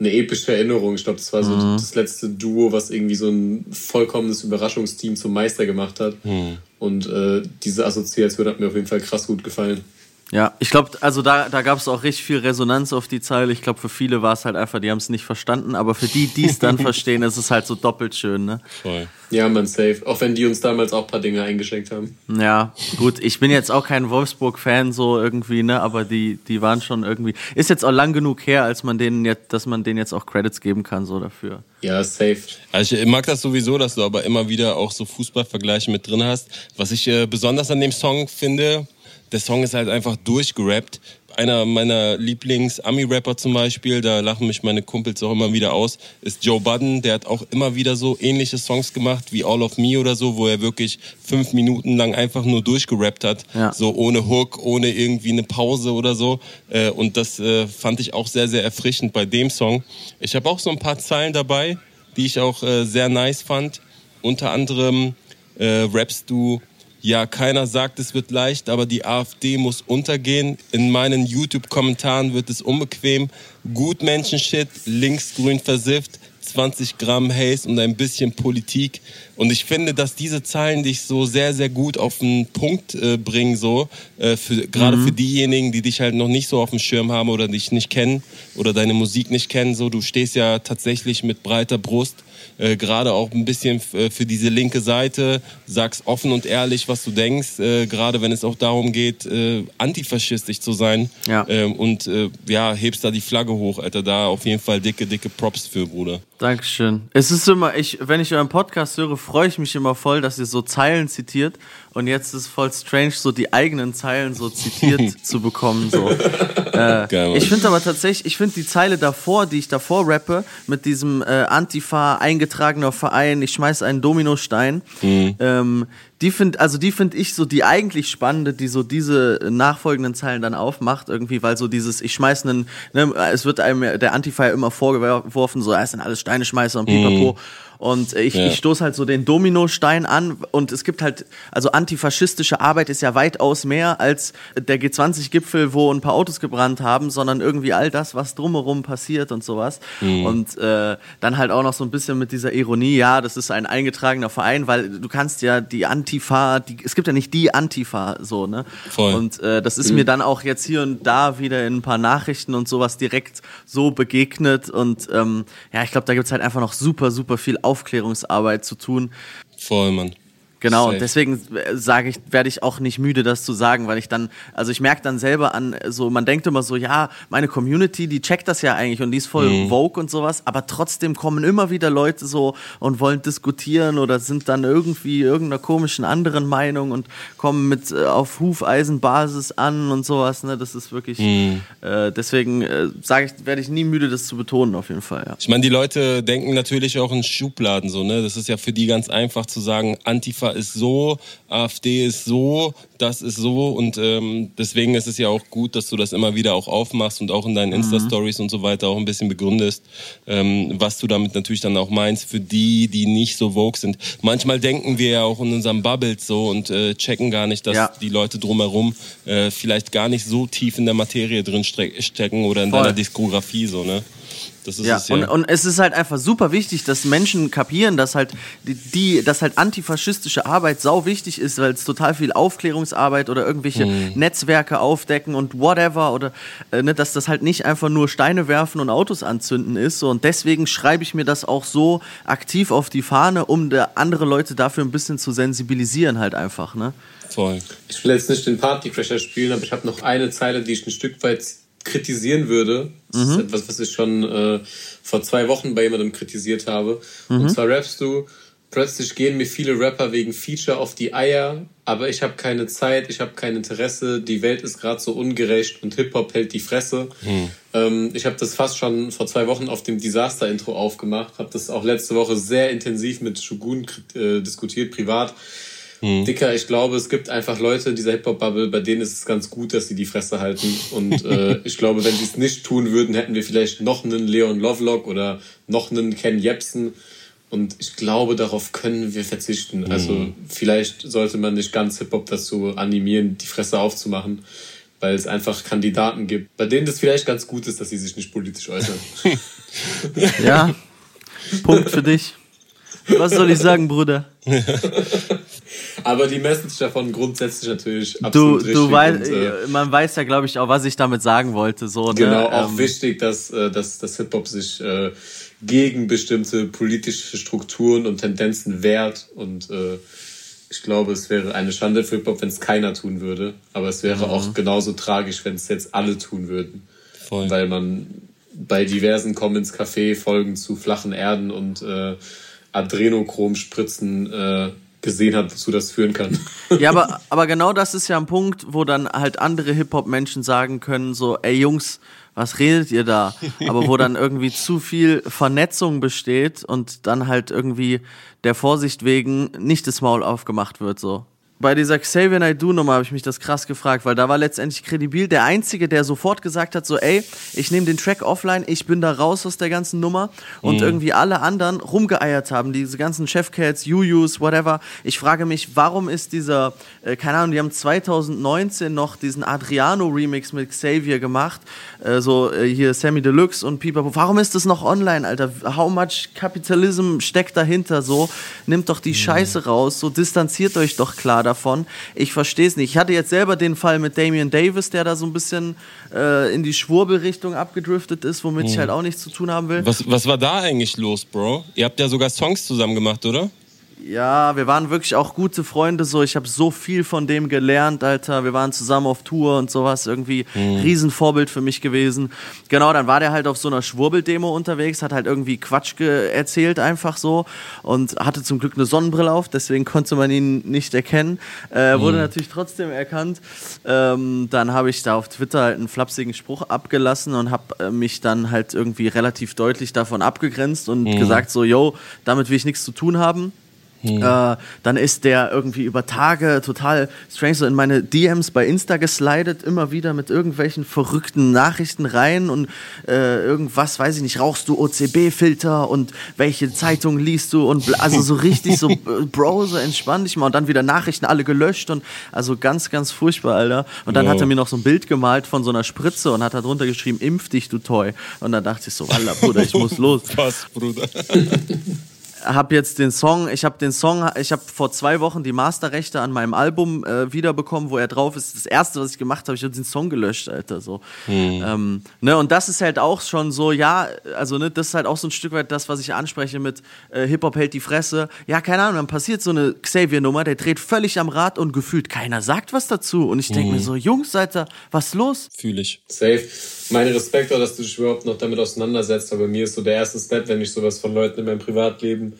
eine epische Erinnerung. Ich glaube, das war so mhm. das letzte Duo, was irgendwie so ein vollkommenes Überraschungsteam zum Meister gemacht hat. Mhm. Und äh, diese Assoziation hat mir auf jeden Fall krass gut gefallen. Ja, ich glaube, also da, da gab es auch richtig viel Resonanz auf die Zeile. Ich glaube, für viele war es halt einfach, die haben es nicht verstanden, aber für die, die es dann <laughs> verstehen, ist es halt so doppelt schön, ne? Voll. Ja, man safe. Auch wenn die uns damals auch ein paar Dinge eingeschenkt haben. Ja, gut. Ich bin jetzt auch kein Wolfsburg-Fan so irgendwie, ne? Aber die, die waren schon irgendwie. Ist jetzt auch lang genug her, als man denen jetzt, dass man denen jetzt auch Credits geben kann, so dafür. Ja, safe. Also ich mag das sowieso, dass du aber immer wieder auch so Fußballvergleiche mit drin hast. Was ich äh, besonders an dem Song finde, der Song ist halt einfach durchgerappt. Einer meiner Lieblings-Ami-Rapper zum Beispiel, da lachen mich meine Kumpels auch immer wieder aus, ist Joe Budden. Der hat auch immer wieder so ähnliche Songs gemacht wie All of Me oder so, wo er wirklich fünf Minuten lang einfach nur durchgerappt hat. Ja. So ohne Hook, ohne irgendwie eine Pause oder so. Äh, und das äh, fand ich auch sehr, sehr erfrischend bei dem Song. Ich habe auch so ein paar Zeilen dabei, die ich auch äh, sehr nice fand. Unter anderem rappst du ja, keiner sagt, es wird leicht, aber die AfD muss untergehen. In meinen YouTube-Kommentaren wird es unbequem. Gut Menschenshit, linksgrün versifft, 20 Gramm Haze und ein bisschen Politik. Und ich finde, dass diese Zahlen dich so sehr, sehr gut auf den Punkt äh, bringen, so. Äh, für, gerade mhm. für diejenigen, die dich halt noch nicht so auf dem Schirm haben oder dich nicht kennen oder deine Musik nicht kennen, so. Du stehst ja tatsächlich mit breiter Brust äh, gerade auch ein bisschen äh, für diese linke Seite, sagst offen und ehrlich, was du denkst, äh, gerade wenn es auch darum geht, äh, antifaschistisch zu sein. Ja. Ähm, und äh, ja, hebst da die Flagge hoch, Alter. Da auf jeden Fall dicke, dicke Props für, Bruder. Dankeschön. Es ist immer, ich, wenn ich euren Podcast höre, freue ich mich immer voll, dass ihr so Zeilen zitiert. Und jetzt ist voll strange, so die eigenen Zeilen so zitiert <laughs> zu bekommen. So. Äh, Geil, ich finde aber tatsächlich, ich finde die Zeile davor, die ich davor rappe, mit diesem äh, Antifa eingetragener Verein, ich schmeiß einen Dominostein, mhm. ähm, die finde also die finde ich so die eigentlich spannende, die so diese nachfolgenden Zeilen dann aufmacht irgendwie, weil so dieses ich schmeiß einen ne, es wird einem der Antifa immer vorgeworfen, so ist dann alles Steine schmeißer und pipapo. Mm. Und ich, ja. ich stoße halt so den Dominostein an und es gibt halt, also antifaschistische Arbeit ist ja weitaus mehr als der G20-Gipfel, wo ein paar Autos gebrannt haben, sondern irgendwie all das, was drumherum passiert und sowas. Mhm. Und äh, dann halt auch noch so ein bisschen mit dieser Ironie, ja, das ist ein eingetragener Verein, weil du kannst ja die Antifa, die, es gibt ja nicht die Antifa so, ne? Voll. Und äh, das ist mhm. mir dann auch jetzt hier und da wieder in ein paar Nachrichten und sowas direkt so begegnet. Und ähm, ja, ich glaube, da gibt's halt einfach noch super, super viel Aufklärungsarbeit zu tun. Voll, Mann. Genau, Safe. und deswegen sage ich, werde ich auch nicht müde, das zu sagen, weil ich dann, also ich merke dann selber an, so, man denkt immer so, ja, meine Community, die checkt das ja eigentlich und die ist voll mhm. Vogue und sowas, aber trotzdem kommen immer wieder Leute so und wollen diskutieren oder sind dann irgendwie irgendeiner komischen anderen Meinung und kommen mit äh, auf Hufeisenbasis an und sowas, ne, das ist wirklich, mhm. äh, deswegen äh, sage ich, werde ich nie müde, das zu betonen, auf jeden Fall, ja. Ich meine, die Leute denken natürlich auch in Schubladen so, ne, das ist ja für die ganz einfach zu sagen, Antifa Antifa ist so, AfD ist so, das ist so und ähm, deswegen ist es ja auch gut, dass du das immer wieder auch aufmachst und auch in deinen mhm. Insta-Stories und so weiter auch ein bisschen begründest, ähm, was du damit natürlich dann auch meinst für die, die nicht so vogue sind. Manchmal denken wir ja auch in unserem Bubbles so und äh, checken gar nicht, dass ja. die Leute drumherum äh, vielleicht gar nicht so tief in der Materie drin stecken oder in Voll. deiner Diskografie so, ne? Das ist ja, es ja. Und, und es ist halt einfach super wichtig, dass Menschen kapieren, dass halt die, die dass halt antifaschistische Arbeit sau wichtig ist, weil es total viel Aufklärungsarbeit oder irgendwelche mhm. Netzwerke aufdecken und whatever oder äh, ne, dass das halt nicht einfach nur Steine werfen und Autos anzünden ist. So. Und deswegen schreibe ich mir das auch so aktiv auf die Fahne, um andere Leute dafür ein bisschen zu sensibilisieren, halt einfach. Ne? Voll. Ich will jetzt nicht den Partycrasher spielen, aber ich habe noch eine Zeile, die ich ein Stück weit kritisieren würde. Das mhm. ist etwas, was ich schon äh, vor zwei Wochen bei jemandem kritisiert habe. Mhm. Und zwar rappst du, plötzlich gehen mir viele Rapper wegen Feature auf die Eier, aber ich habe keine Zeit, ich habe kein Interesse, die Welt ist gerade so ungerecht und Hip-Hop hält die Fresse. Mhm. Ähm, ich habe das fast schon vor zwei Wochen auf dem Disaster-Intro aufgemacht, habe das auch letzte Woche sehr intensiv mit Shogun äh, diskutiert, privat. Mhm. Dicker, ich glaube, es gibt einfach Leute in dieser Hip-Hop-Bubble, bei denen ist es ganz gut, dass sie die Fresse halten. Und <laughs> äh, ich glaube, wenn sie es nicht tun würden, hätten wir vielleicht noch einen Leon Lovelock oder noch einen Ken Jebsen. Und ich glaube, darauf können wir verzichten. Mhm. Also vielleicht sollte man nicht ganz Hip-Hop dazu animieren, die Fresse aufzumachen, weil es einfach Kandidaten gibt, bei denen das vielleicht ganz gut ist, dass sie sich nicht politisch äußern. <laughs> ja, Punkt für dich. Was soll ich sagen, Bruder? <laughs> Aber die Message davon grundsätzlich natürlich absolut du, du weißt, äh, man weiß ja, glaube ich, auch, was ich damit sagen wollte. So, ne? Genau, auch ähm, wichtig, dass, äh, dass, dass Hip-Hop sich äh, gegen bestimmte politische Strukturen und Tendenzen wehrt. Und äh, ich glaube, es wäre eine Schande für Hip-Hop, wenn es keiner tun würde. Aber es wäre mhm. auch genauso tragisch, wenn es jetzt alle tun würden. Voll. Weil man bei diversen Comments Café Folgen zu flachen Erden und äh, Adrenochrom-Spritzen äh, gesehen hat, wozu das führen kann. <laughs> Ja, aber, <laughs> aber genau das ist ja ein Punkt, wo dann halt andere Hip-Hop-Menschen sagen können, so, ey Jungs, was redet ihr da? Aber wo dann irgendwie zu viel Vernetzung besteht und dann halt irgendwie der Vorsicht wegen nicht das Maul aufgemacht wird, so bei dieser Xavier Naidoo-Nummer habe ich mich das krass gefragt, weil da war letztendlich Credibil der Einzige, der sofort gesagt hat, so ey, ich nehme den Track offline, ich bin da raus aus der ganzen Nummer und mhm. irgendwie alle anderen rumgeeiert haben, diese ganzen Chefcats, Yuyus, whatever. Ich frage mich, warum ist dieser, äh, keine Ahnung, die haben 2019 noch diesen Adriano-Remix mit Xavier gemacht, äh, so äh, hier Sammy Deluxe und Pipapo. Warum ist das noch online, Alter? How much Capitalism steckt dahinter so? Nimmt doch die mhm. Scheiße raus, so distanziert euch doch klar davon. Ich verstehe es nicht. Ich hatte jetzt selber den Fall mit Damian Davis, der da so ein bisschen äh, in die Schwurbelrichtung abgedriftet ist, womit mhm. ich halt auch nichts zu tun haben will. Was, was war da eigentlich los, Bro? Ihr habt ja sogar Songs zusammen gemacht, oder? Ja, wir waren wirklich auch gute Freunde so. Ich habe so viel von dem gelernt, Alter. Wir waren zusammen auf Tour und sowas. Irgendwie mhm. Riesenvorbild für mich gewesen. Genau, dann war der halt auf so einer Schwurbeldemo unterwegs, hat halt irgendwie Quatsch erzählt einfach so und hatte zum Glück eine Sonnenbrille auf, deswegen konnte man ihn nicht erkennen. Äh, mhm. Wurde natürlich trotzdem erkannt. Ähm, dann habe ich da auf Twitter halt einen flapsigen Spruch abgelassen und habe äh, mich dann halt irgendwie relativ deutlich davon abgegrenzt und mhm. gesagt so, yo, damit will ich nichts zu tun haben. Hm. Äh, dann ist der irgendwie über Tage total strange so in meine DMs bei Insta geslidet, immer wieder mit irgendwelchen verrückten Nachrichten rein und äh, irgendwas, weiß ich nicht, rauchst du OCB-Filter und welche Zeitung liest du und also so richtig so, <laughs> äh, Bro, so entspann dich mal und dann wieder Nachrichten alle gelöscht und also ganz, ganz furchtbar, Alter. Und dann wow. hat er mir noch so ein Bild gemalt von so einer Spritze und hat da drunter geschrieben, impf dich, du Toy. Und dann dachte ich so, Alter, Bruder, ich muss <laughs> los. Was, Bruder? <laughs> habe jetzt den Song, ich habe den Song, ich habe vor zwei Wochen die Masterrechte an meinem Album äh, wiederbekommen, wo er drauf ist. Das erste, was ich gemacht habe, ich habe den Song gelöscht, Alter. So. Mhm. Ähm, ne, und das ist halt auch schon so, ja, also ne, das ist halt auch so ein Stück weit das, was ich anspreche mit äh, Hip-Hop hält die Fresse. Ja, keine Ahnung, dann passiert so eine Xavier-Nummer, der dreht völlig am Rad und gefühlt keiner sagt was dazu. Und ich denke mhm. mir so, Jungs, Alter, was los? Fühle ich. Safe. Meine Respekt auch, dass du dich überhaupt noch damit auseinandersetzt, aber mir ist so der erste Step, wenn ich sowas von Leuten in meinem Privatleben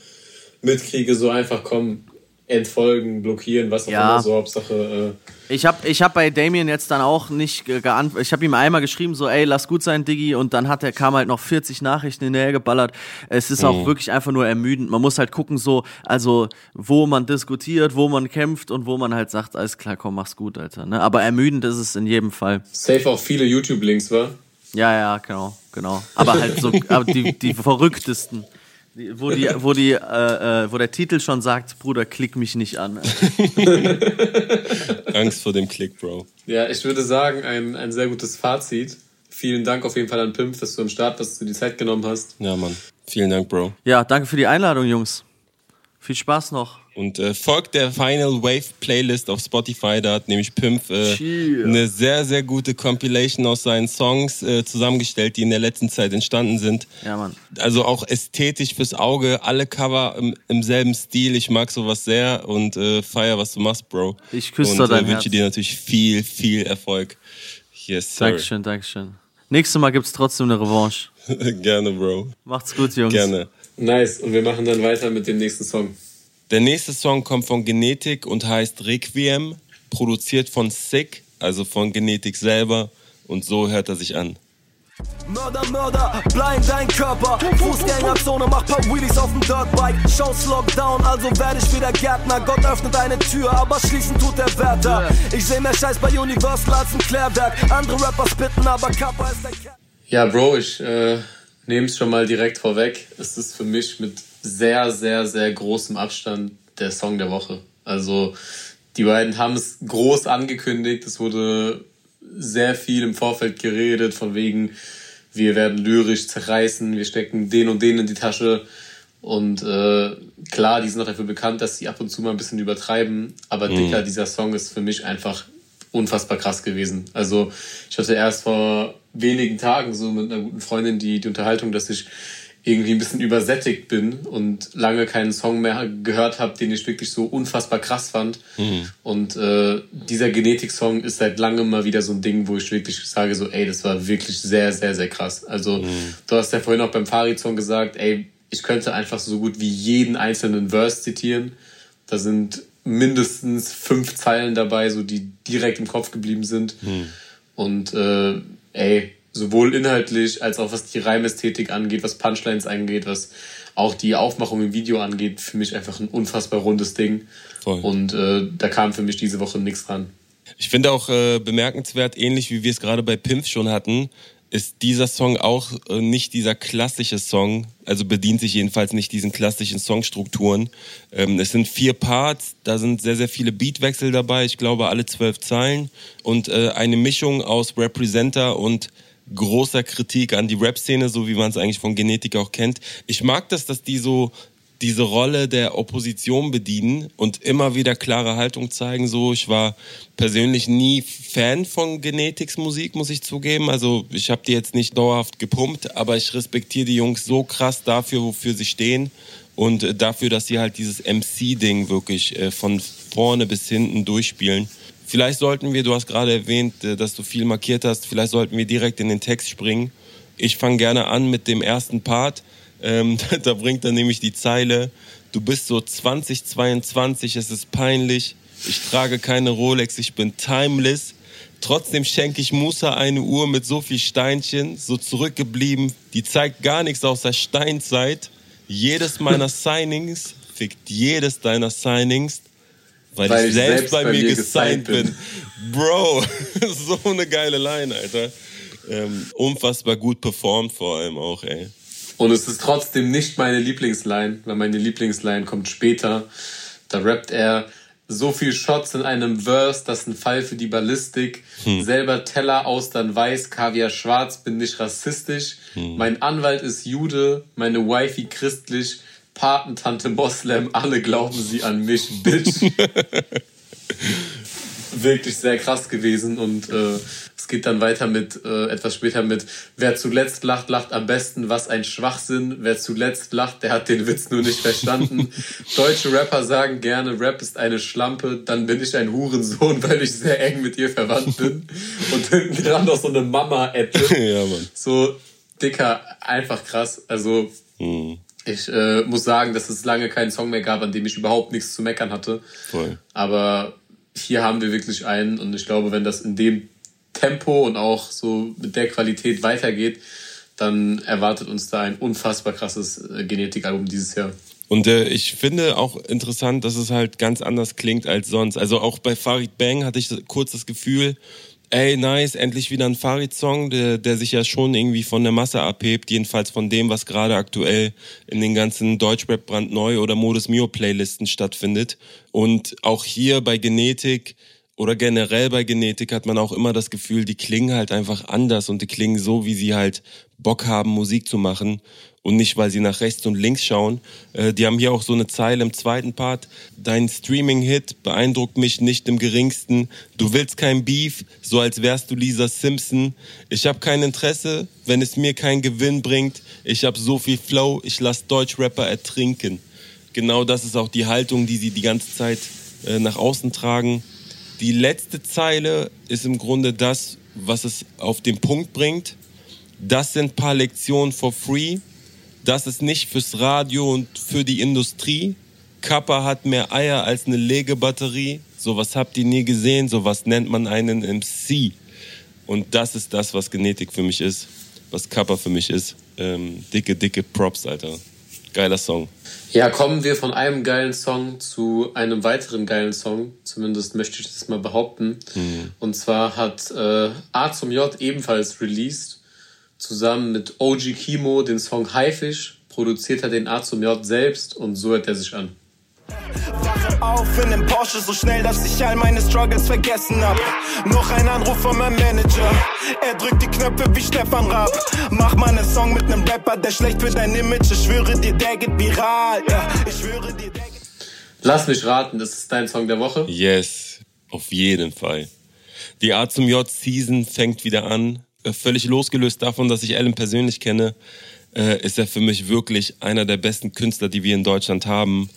mitkriege, so einfach kommen. Entfolgen, blockieren, was auch ja. immer so, Hauptsache. Äh ich habe ich hab bei Damien jetzt dann auch nicht geantwortet. Ich habe ihm einmal geschrieben, so, ey, lass gut sein, Diggi. Und dann hat er, kam halt noch 40 Nachrichten hinterher geballert. Es ist mhm. auch wirklich einfach nur ermüdend. Man muss halt gucken, so, also, wo man diskutiert, wo man kämpft und wo man halt sagt, alles klar, komm, mach's gut, Alter. Ne? Aber ermüdend ist es in jedem Fall. Safe auch viele YouTube-Links, wa? Ja, ja, genau, genau. Aber halt so, <laughs> aber die, die verrücktesten. Wo, die, wo, die, äh, äh, wo der Titel schon sagt, Bruder, klick mich nicht an. <laughs> Angst vor dem Klick, Bro. Ja, ich würde sagen, ein, ein sehr gutes Fazit. Vielen Dank auf jeden Fall an Pimp, dass du am Start dass du die Zeit genommen hast. Ja, Mann. Vielen Dank, Bro. Ja, danke für die Einladung, Jungs. Viel Spaß noch. Und äh, folgt der Final Wave Playlist auf Spotify. Da hat nämlich Pimp äh, eine sehr, sehr gute Compilation aus seinen Songs äh, zusammengestellt, die in der letzten Zeit entstanden sind. Ja, Mann. Also auch ästhetisch fürs Auge, alle Cover im, im selben Stil. Ich mag sowas sehr und äh, feier, was du machst, Bro. Ich küsse und, dein äh, wünsche dir natürlich viel, viel Erfolg. Yes, sir. Dankeschön, Dankeschön. Nächstes Mal gibt's trotzdem eine Revanche. <laughs> Gerne, Bro. Macht's gut, Jungs. Gerne. Nice. Und wir machen dann weiter mit dem nächsten Song. Der nächste Song kommt von Genetik und heißt Requiem, produziert von Sick, also von Genetik selber. Und so hört er sich an. Mörder, Mörder, blind dein Körper. Fußgängerzone, mach paar Wheelies auf dem Dirtbike. Shows Lockdown, also werde ich wieder Gärtner. Gott öffnet eine Tür, aber schließen tut der Wärter. Ich seh mehr Scheiß bei Universal als ein Klärwerk. Andere Rapper spitten, aber Kappa ist der Kerl. Ja, Bro, ich äh, nehme es schon mal direkt vorweg. Es ist für mich mit sehr, sehr, sehr großem Abstand der Song der Woche. Also die beiden haben es groß angekündigt. Es wurde sehr viel im Vorfeld geredet, von wegen, wir werden lyrisch zerreißen, wir stecken den und den in die Tasche. Und äh, klar, die sind auch dafür bekannt, dass sie ab und zu mal ein bisschen übertreiben. Aber mhm. Dicker, dieser Song ist für mich einfach unfassbar krass gewesen. Also ich hatte erst vor wenigen Tagen so mit einer guten Freundin die, die Unterhaltung, dass ich irgendwie ein bisschen übersättigt bin und lange keinen Song mehr gehört habe, den ich wirklich so unfassbar krass fand. Mhm. Und äh, dieser Genetik-Song ist seit langem mal wieder so ein Ding, wo ich wirklich sage so, ey, das war wirklich sehr, sehr, sehr krass. Also mhm. du hast ja vorhin auch beim Farid-Song gesagt, ey, ich könnte einfach so gut wie jeden einzelnen Verse zitieren. Da sind mindestens fünf Zeilen dabei, so die direkt im Kopf geblieben sind. Mhm. Und äh, ey, sowohl inhaltlich als auch was die Reimästhetik angeht, was Punchlines angeht, was auch die Aufmachung im Video angeht, für mich einfach ein unfassbar rundes Ding. Voll. Und äh, da kam für mich diese Woche nichts dran. Ich finde auch äh, bemerkenswert, ähnlich wie wir es gerade bei Pimp schon hatten, ist dieser Song auch äh, nicht dieser klassische Song, also bedient sich jedenfalls nicht diesen klassischen Songstrukturen. Ähm, es sind vier Parts, da sind sehr, sehr viele Beatwechsel dabei, ich glaube alle zwölf Zeilen und äh, eine Mischung aus Representer und großer Kritik an die Rap-Szene, so wie man es eigentlich von Genetik auch kennt. Ich mag das, dass die so diese Rolle der Opposition bedienen und immer wieder klare Haltung zeigen. So, ich war persönlich nie Fan von Genetics Musik, muss ich zugeben. Also ich habe die jetzt nicht dauerhaft gepumpt, aber ich respektiere die Jungs so krass dafür, wofür sie stehen und dafür, dass sie halt dieses MC-Ding wirklich äh, von vorne bis hinten durchspielen. Vielleicht sollten wir, du hast gerade erwähnt, äh, dass du viel markiert hast, vielleicht sollten wir direkt in den Text springen. Ich fange gerne an mit dem ersten Part. Ähm, <laughs> da bringt er nämlich die Zeile, du bist so 2022, es ist peinlich, ich trage keine Rolex, ich bin timeless. Trotzdem schenke ich Musa eine Uhr mit so viel Steinchen, so zurückgeblieben, die zeigt gar nichts außer Steinzeit. Jedes meiner <laughs> Signings fickt jedes deiner Signings. Weil, weil ich, selbst, selbst bei, bei mir gesigned bin. bin. Bro, <laughs> so eine geile Line, Alter. Ähm, unfassbar gut performt vor allem auch, ey. Und es ist trotzdem nicht meine Lieblingsline, weil meine Lieblingsline kommt später. Da rappt er so viel Shots in einem Verse, das ist ein Fall für die Ballistik. Hm. Selber Teller aus dann weiß, Kaviar schwarz, bin nicht rassistisch. Hm. Mein Anwalt ist Jude, meine Wifi christlich. Patentante Moslem, alle glauben sie an mich, Bitch. <laughs> Wirklich sehr krass gewesen und äh, es geht dann weiter mit, äh, etwas später mit, wer zuletzt lacht, lacht am besten, was ein Schwachsinn. Wer zuletzt lacht, der hat den Witz nur nicht verstanden. <laughs> Deutsche Rapper sagen gerne, Rap ist eine Schlampe, dann bin ich ein Hurensohn, <laughs> weil ich sehr eng mit ihr verwandt bin. <laughs> Und hinten dran noch so eine Mama-Ette. ja, Mann. So, dicker, einfach krass. Also, mhm Ich äh, muss sagen, dass es lange keinen Song mehr gab, an dem ich überhaupt nichts zu meckern hatte. Voll. Aber hier haben wir wirklich einen und ich glaube, wenn das in dem Tempo und auch so mit der Qualität weitergeht, dann erwartet uns da ein unfassbar krasses äh, Genetikalbum dieses Jahr. Und äh, ich finde auch interessant, dass es halt ganz anders klingt als sonst. Also auch bei Farid Bang hatte ich kurz das Gefühl, ey, nice, endlich wieder ein Farid-Song, der, der sich ja schon irgendwie von der Masse abhebt, jedenfalls von dem, was gerade aktuell in den ganzen Deutschrap brandneu oder Modus Mio Playlisten stattfindet. Und auch hier bei Genetik oder generell bei Genetik hat man auch immer das Gefühl, die klingen halt einfach anders und die klingen so, wie sie halt Bock haben, Musik zu machen und nicht, weil sie nach rechts und links schauen. Äh, die haben hier auch so eine Zeile im zweiten Part. Dein Streaming-Hit beeindruckt mich nicht im geringsten. Du willst kein Beef, so als wärst du Lisa Simpson. Ich habe kein Interesse, wenn es mir keinen Gewinn bringt. Ich habe so viel Flow, ich lass Deutschrapper ertrinken. Genau das ist auch die Haltung, die sie die ganze Zeit äh, nach außen tragen. Die letzte Zeile ist im Grunde das, was es auf den Punkt bringt. Das sind ein paar Lektionen for free. Das ist nicht fürs Radio und für die Industrie. Kappa hat mehr Eier als eine Legebatterie. Sowas habt ihr nie gesehen. Sowas nennt man einen MC. Und das ist das, was Genetik für mich ist. Was Kappa für mich ist. Ähm, dicke, dicke Props, Alter. Geiler Song. Ja, kommen wir von einem geilen Song zu einem weiteren geilen Song. Zumindest möchte ich das mal behaupten. Mhm. Und zwar hat äh, A zum J ebenfalls released, zusammen mit OG Kimo den Song Haifisch, produziert er den A zum J selbst und so hört er sich an. Wache auf in dem Porsche so schnell, dass ich all meine Struggles vergessen hab. Noch ein Anruf von meinem Manager. Er drückt die Knöpfe wie Stefan Raab. Mach mal einen Song mit nem Rapper, der schlecht für dein Image. Ich schwöre dir, der geht viral. Ja, ich schwöre dir, der geht Lass mich raten, das ist dein Song der Woche? Yes, auf jeden Fall. Die A zum J Season fängt wieder an. Äh, völlig losgelöst davon, dass ich Alan persönlich kenne, äh, ist er für mich wirklich einer der besten Künstler, die wir in Deutschland haben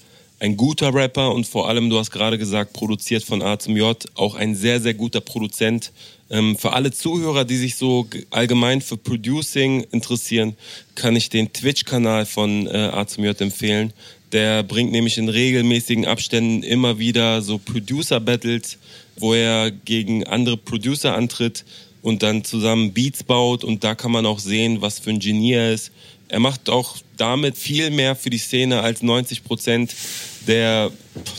ein guter Rapper und vor allem, du hast gerade gesagt, produziert von A zum J, auch ein sehr, sehr guter Produzent. Ähm, für alle Zuhörer, die sich so allgemein für Producing interessieren, kann ich den Twitch-Kanal von äh, A zum J empfehlen. Der bringt nämlich in regelmäßigen Abständen immer wieder so Producer-Battles, wo er gegen andere Producer antritt und dann zusammen Beats baut und da kann man auch sehen, was für ein Genie er ist. Er macht auch damit viel mehr für die Szene als 90 Prozent der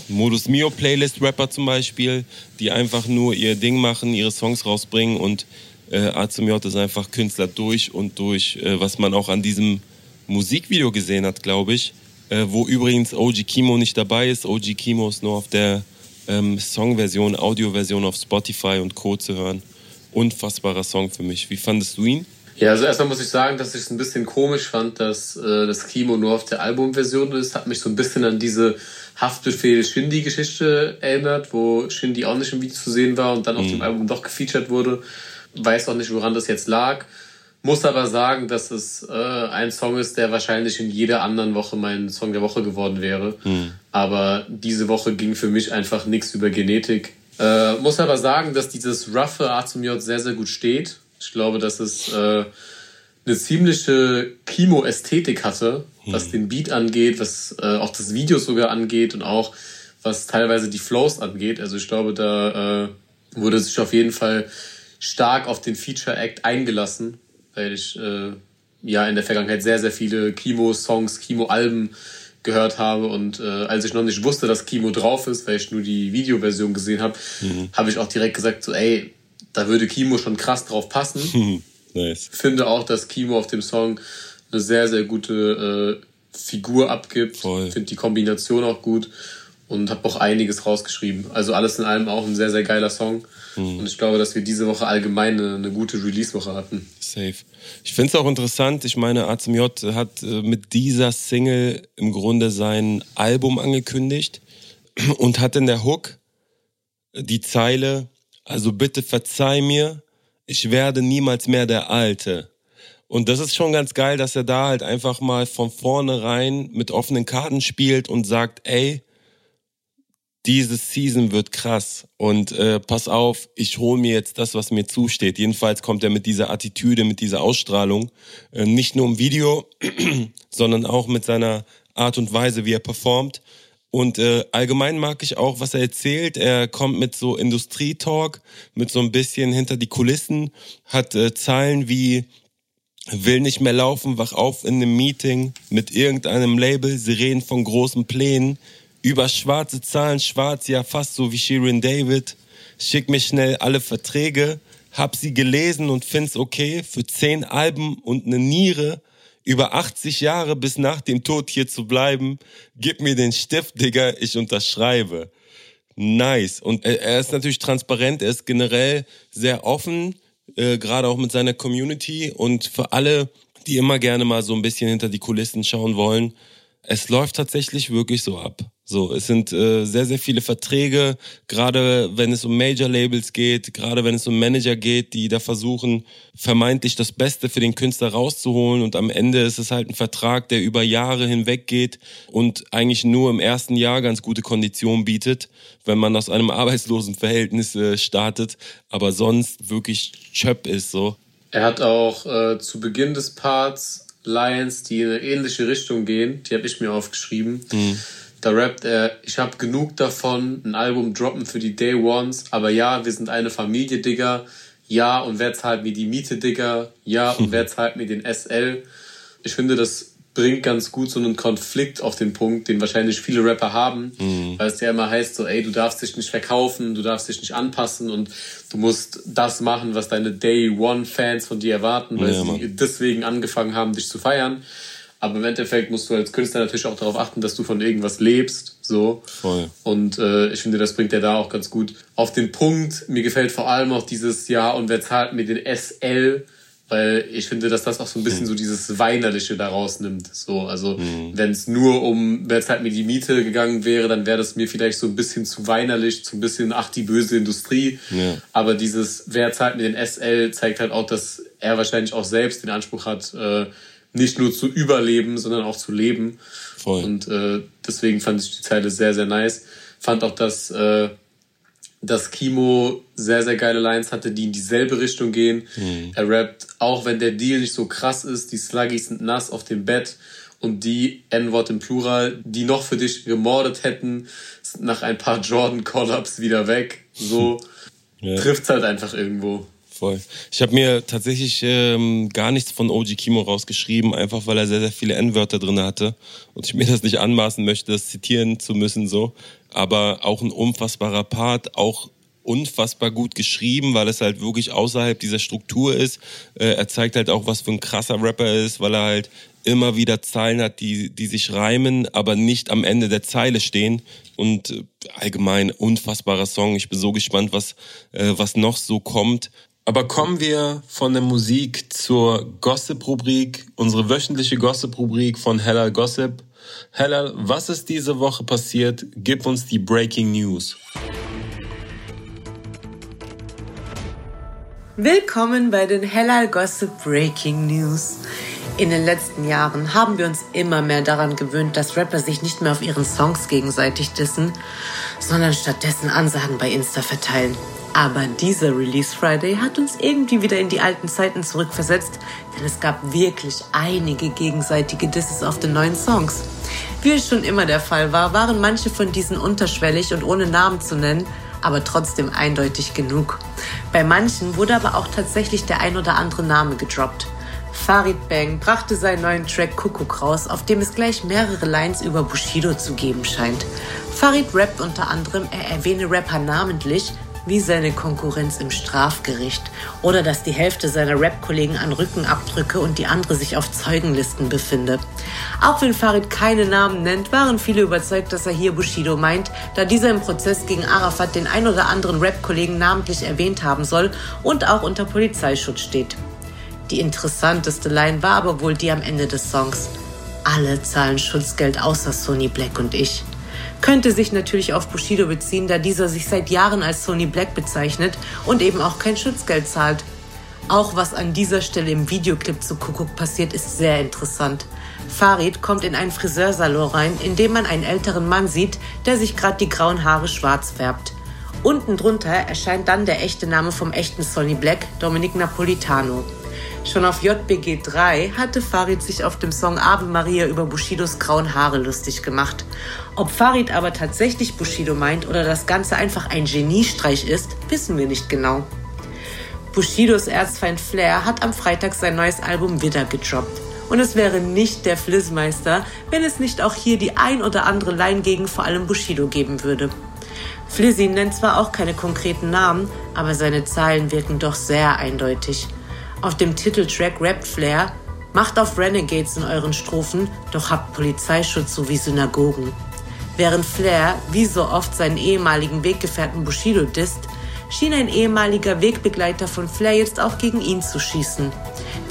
Modus Mio Playlist Rapper zum Beispiel, die einfach nur ihr Ding machen, ihre Songs rausbringen und äh, A zum J ist einfach Künstler durch und durch, äh, was man auch an diesem Musikvideo gesehen hat, glaube ich, äh, wo übrigens OG Kimo nicht dabei ist. OG Kimo ist nur auf der ähm, Songversion, Audioversion auf Spotify und Co. zu hören. Unfassbarer Song für mich. Wie fandest du ihn? Ja, also erstmal muss ich sagen, dass ich es ein bisschen komisch fand, dass äh, das Kimo nur auf der Albumversion ist. Hat mich so ein bisschen an diese Haftbefehl-Shindy-Geschichte erinnert, wo Shindy auch nicht im Video zu sehen war und dann auf mhm. dem Album doch gefeatured wurde. Weiß auch nicht, woran das jetzt lag. Muss aber sagen, dass es äh, ein Song ist, der wahrscheinlich in jeder anderen Woche mein Song der Woche geworden wäre. Mhm. Aber diese Woche ging für mich einfach nichts über Genetik. Äh, muss aber sagen, dass dieses roughe A zum J sehr, sehr gut steht. Ich glaube, dass es äh, eine ziemliche Kimo-Ästhetik hatte, was hm. den Beat angeht, was äh, auch das Video sogar angeht und auch was teilweise die Flows angeht. Also ich glaube, da äh, wurde sich auf jeden Fall stark auf den Feature Act eingelassen, weil ich äh, ja in der Vergangenheit sehr, sehr viele Kimo-Songs, Kimo-Alben gehört habe und äh, als ich noch nicht wusste, dass Kimo drauf ist, weil ich nur die Videoversion gesehen habe, mhm. habe ich auch direkt gesagt so, ey, da würde Kimo schon krass drauf passen. <laughs> nice. Finde auch, dass Kimo auf dem Song eine sehr, sehr gute äh, Figur abgibt. Voll. Finde die Kombination auch gut und habe auch einiges rausgeschrieben. Also alles in allem auch ein sehr, sehr geiler Song. Mhm. Und ich glaube, dass wir diese Woche allgemein eine, eine gute Release-Woche hatten. Safe. Ich finde es auch interessant. Ich meine, ACMJ hat äh, mit dieser Single im Grunde sein Album angekündigt und hat in der Hook die Zeile also bitte verzeih mir, ich werde niemals mehr der Alte. Und das ist schon ganz geil, dass er da halt einfach mal von vornherein mit offenen Karten spielt und sagt, ey, diese Season wird krass und äh, pass auf, ich hole mir jetzt das, was mir zusteht. Jedenfalls kommt er mit dieser Attitüde, mit dieser Ausstrahlung, äh, nicht nur im Video, <clears throat> sondern auch mit seiner Art und Weise, wie er performt. Und äh, allgemein mag ich auch, was er erzählt. Er kommt mit so Industrietalk, mit so ein bisschen hinter die Kulissen, hat äh, Zeilen wie will nicht mehr laufen, wach auf in einem Meeting mit irgendeinem Label, sie reden von großen Plänen, über schwarze Zahlen, schwarz, ja fast so wie Shirin David. Schick mir schnell alle Verträge, hab sie gelesen und find's okay für zehn Alben und ne Niere. Über 80 Jahre bis nach dem Tod hier zu bleiben. Gib mir den Stift, Digga, ich unterschreibe. Nice. Und er ist natürlich transparent, er ist generell sehr offen, äh, gerade auch mit seiner Community und für alle, die immer gerne mal so ein bisschen hinter die Kulissen schauen wollen, es läuft tatsächlich wirklich so ab. So, es sind äh, sehr, sehr viele Verträge, gerade wenn es um Major-Labels geht, gerade wenn es um Manager geht, die da versuchen, vermeintlich das Beste für den Künstler rauszuholen und am Ende ist es halt ein Vertrag, der über Jahre hinweg geht und eigentlich nur im ersten Jahr ganz gute Konditionen bietet, wenn man aus einem <laughs> arbeitslosen Verhältnis äh, startet, aber sonst wirklich Chöp ist so. Er hat auch äh, zu Beginn des Parts Lions, die in eine ähnliche Richtung gehen, die habe ich mir aufgeschrieben. Mhm. Da rappt er, ich habe genug davon, ein Album droppen für die Day Ones, aber ja, wir sind eine Familie, Digga. Ja, und wer zahlt mir die Miete, Digga? Ja, und wer <laughs> zahlt mir den SL? Ich finde, das bringt ganz gut so einen Konflikt auf den Punkt, den wahrscheinlich viele Rapper haben, mhm. weil es ja immer heißt so, ey, du darfst dich nicht verkaufen, du darfst dich nicht anpassen und du musst das machen, was deine Day One Fans von dir erwarten, weil ja, sie deswegen angefangen haben, dich zu feiern. Aber im Endeffekt musst du als Künstler natürlich auch darauf achten, dass du von irgendwas lebst, so. Voll. Und äh, ich finde, das bringt er da auch ganz gut auf den Punkt. Mir gefällt vor allem auch dieses Jahr und wer zahlt mir den SL? weil ich finde, dass das auch so ein bisschen hm. so dieses Weinerliche daraus nimmt. So, also mhm. wenn es nur um, wenn es halt mir die Miete gegangen wäre, dann wäre das mir vielleicht so ein bisschen zu weinerlich, zu ein bisschen, ach, die böse Industrie. Ja. Aber dieses, wer zahlt mir den SL, zeigt halt auch, dass er wahrscheinlich auch selbst den Anspruch hat, äh, nicht nur zu überleben, sondern auch zu leben. Voll. Und äh, deswegen fand ich die Zeile sehr, sehr nice. Fand auch, dass äh, dass Kimo sehr, sehr geile Lines hatte, die in dieselbe Richtung gehen. Mhm. Er rappt, auch wenn der Deal nicht so krass ist, die Sluggies sind nass auf dem Bett und die N-Wort im Plural, die noch für dich gemordet hätten, sind nach ein paar Jordan-Collabs wieder weg. So <laughs> ja. trifft's halt einfach irgendwo. Voll. Ich habe mir tatsächlich ähm, gar nichts von OG Kimo rausgeschrieben, einfach weil er sehr, sehr viele N-Wörter drin hatte und ich mir das nicht anmaßen möchte, das zitieren zu müssen so aber auch ein unfassbarer Part, auch unfassbar gut geschrieben, weil es halt wirklich außerhalb dieser Struktur ist. Äh, er zeigt halt auch, was für ein krasser Rapper er ist, weil er halt immer wieder Zeilen hat, die, die sich reimen, aber nicht am Ende der Zeile stehen. Und äh, allgemein unfassbarer Song. Ich bin so gespannt, was, äh, was noch so kommt. Aber kommen wir von der Musik zur Gossip-Rubrik, unsere wöchentliche Gossip-Rubrik von Hella Gossip. Hellal, was ist diese Woche passiert? Gib uns die Breaking News. Willkommen bei den Hellal Gossip Breaking News. In den letzten Jahren haben wir uns immer mehr daran gewöhnt, dass Rapper sich nicht mehr auf ihren Songs gegenseitig dissen, sondern stattdessen Ansagen bei Insta verteilen. Aber dieser Release Friday hat uns irgendwie wieder in die alten Zeiten zurückversetzt, denn es gab wirklich einige gegenseitige Disses auf den neuen Songs. Wie es schon immer der Fall war, waren manche von diesen unterschwellig und ohne Namen zu nennen, aber trotzdem eindeutig genug. Bei manchen wurde aber auch tatsächlich der ein oder andere Name gedroppt. Farid Bang brachte seinen neuen Track Kuckuck raus, auf dem es gleich mehrere Lines über Bushido zu geben scheint. Farid rappt unter anderem, er erwähne Rapper namentlich, wie seine Konkurrenz im Strafgericht oder dass die Hälfte seiner Rap-Kollegen an Rückenabdrücke und die andere sich auf Zeugenlisten befinde. Auch wenn Farid keine Namen nennt, waren viele überzeugt, dass er hier Bushido meint, da dieser im Prozess gegen Arafat den ein oder anderen Rap-Kollegen namentlich erwähnt haben soll und auch unter Polizeischutz steht. Die interessanteste Line war aber wohl die am Ende des Songs. Alle zahlen Schutzgeld außer Sony Black und ich könnte sich natürlich auf Bushido beziehen, da dieser sich seit Jahren als Sony Black bezeichnet und eben auch kein Schutzgeld zahlt. Auch was an dieser Stelle im Videoclip zu Kuckuck passiert, ist sehr interessant. Farid kommt in einen Friseursalon rein, in dem man einen älteren Mann sieht, der sich gerade die grauen Haare schwarz färbt. Unten drunter erscheint dann der echte Name vom echten Sonny Black, Dominic Napolitano. Schon auf JBG 3 hatte Farid sich auf dem Song Ave Maria über Bushidos grauen Haare lustig gemacht. Ob Farid aber tatsächlich Bushido meint oder das Ganze einfach ein Geniestreich ist, wissen wir nicht genau. Bushidos Erzfeind Flair hat am Freitag sein neues Album wieder gedroppt. Und es wäre nicht der Flizzmeister, wenn es nicht auch hier die ein oder andere Line gegen vor allem Bushido geben würde. Flizzy nennt zwar auch keine konkreten Namen, aber seine Zeilen wirken doch sehr eindeutig. Auf dem Titeltrack rappt Flair, macht auf Renegades in euren Strophen, doch habt Polizeischutz sowie Synagogen. Während Flair, wie so oft, seinen ehemaligen Weggefährten Bushido disst, schien ein ehemaliger Wegbegleiter von Flair jetzt auch gegen ihn zu schießen.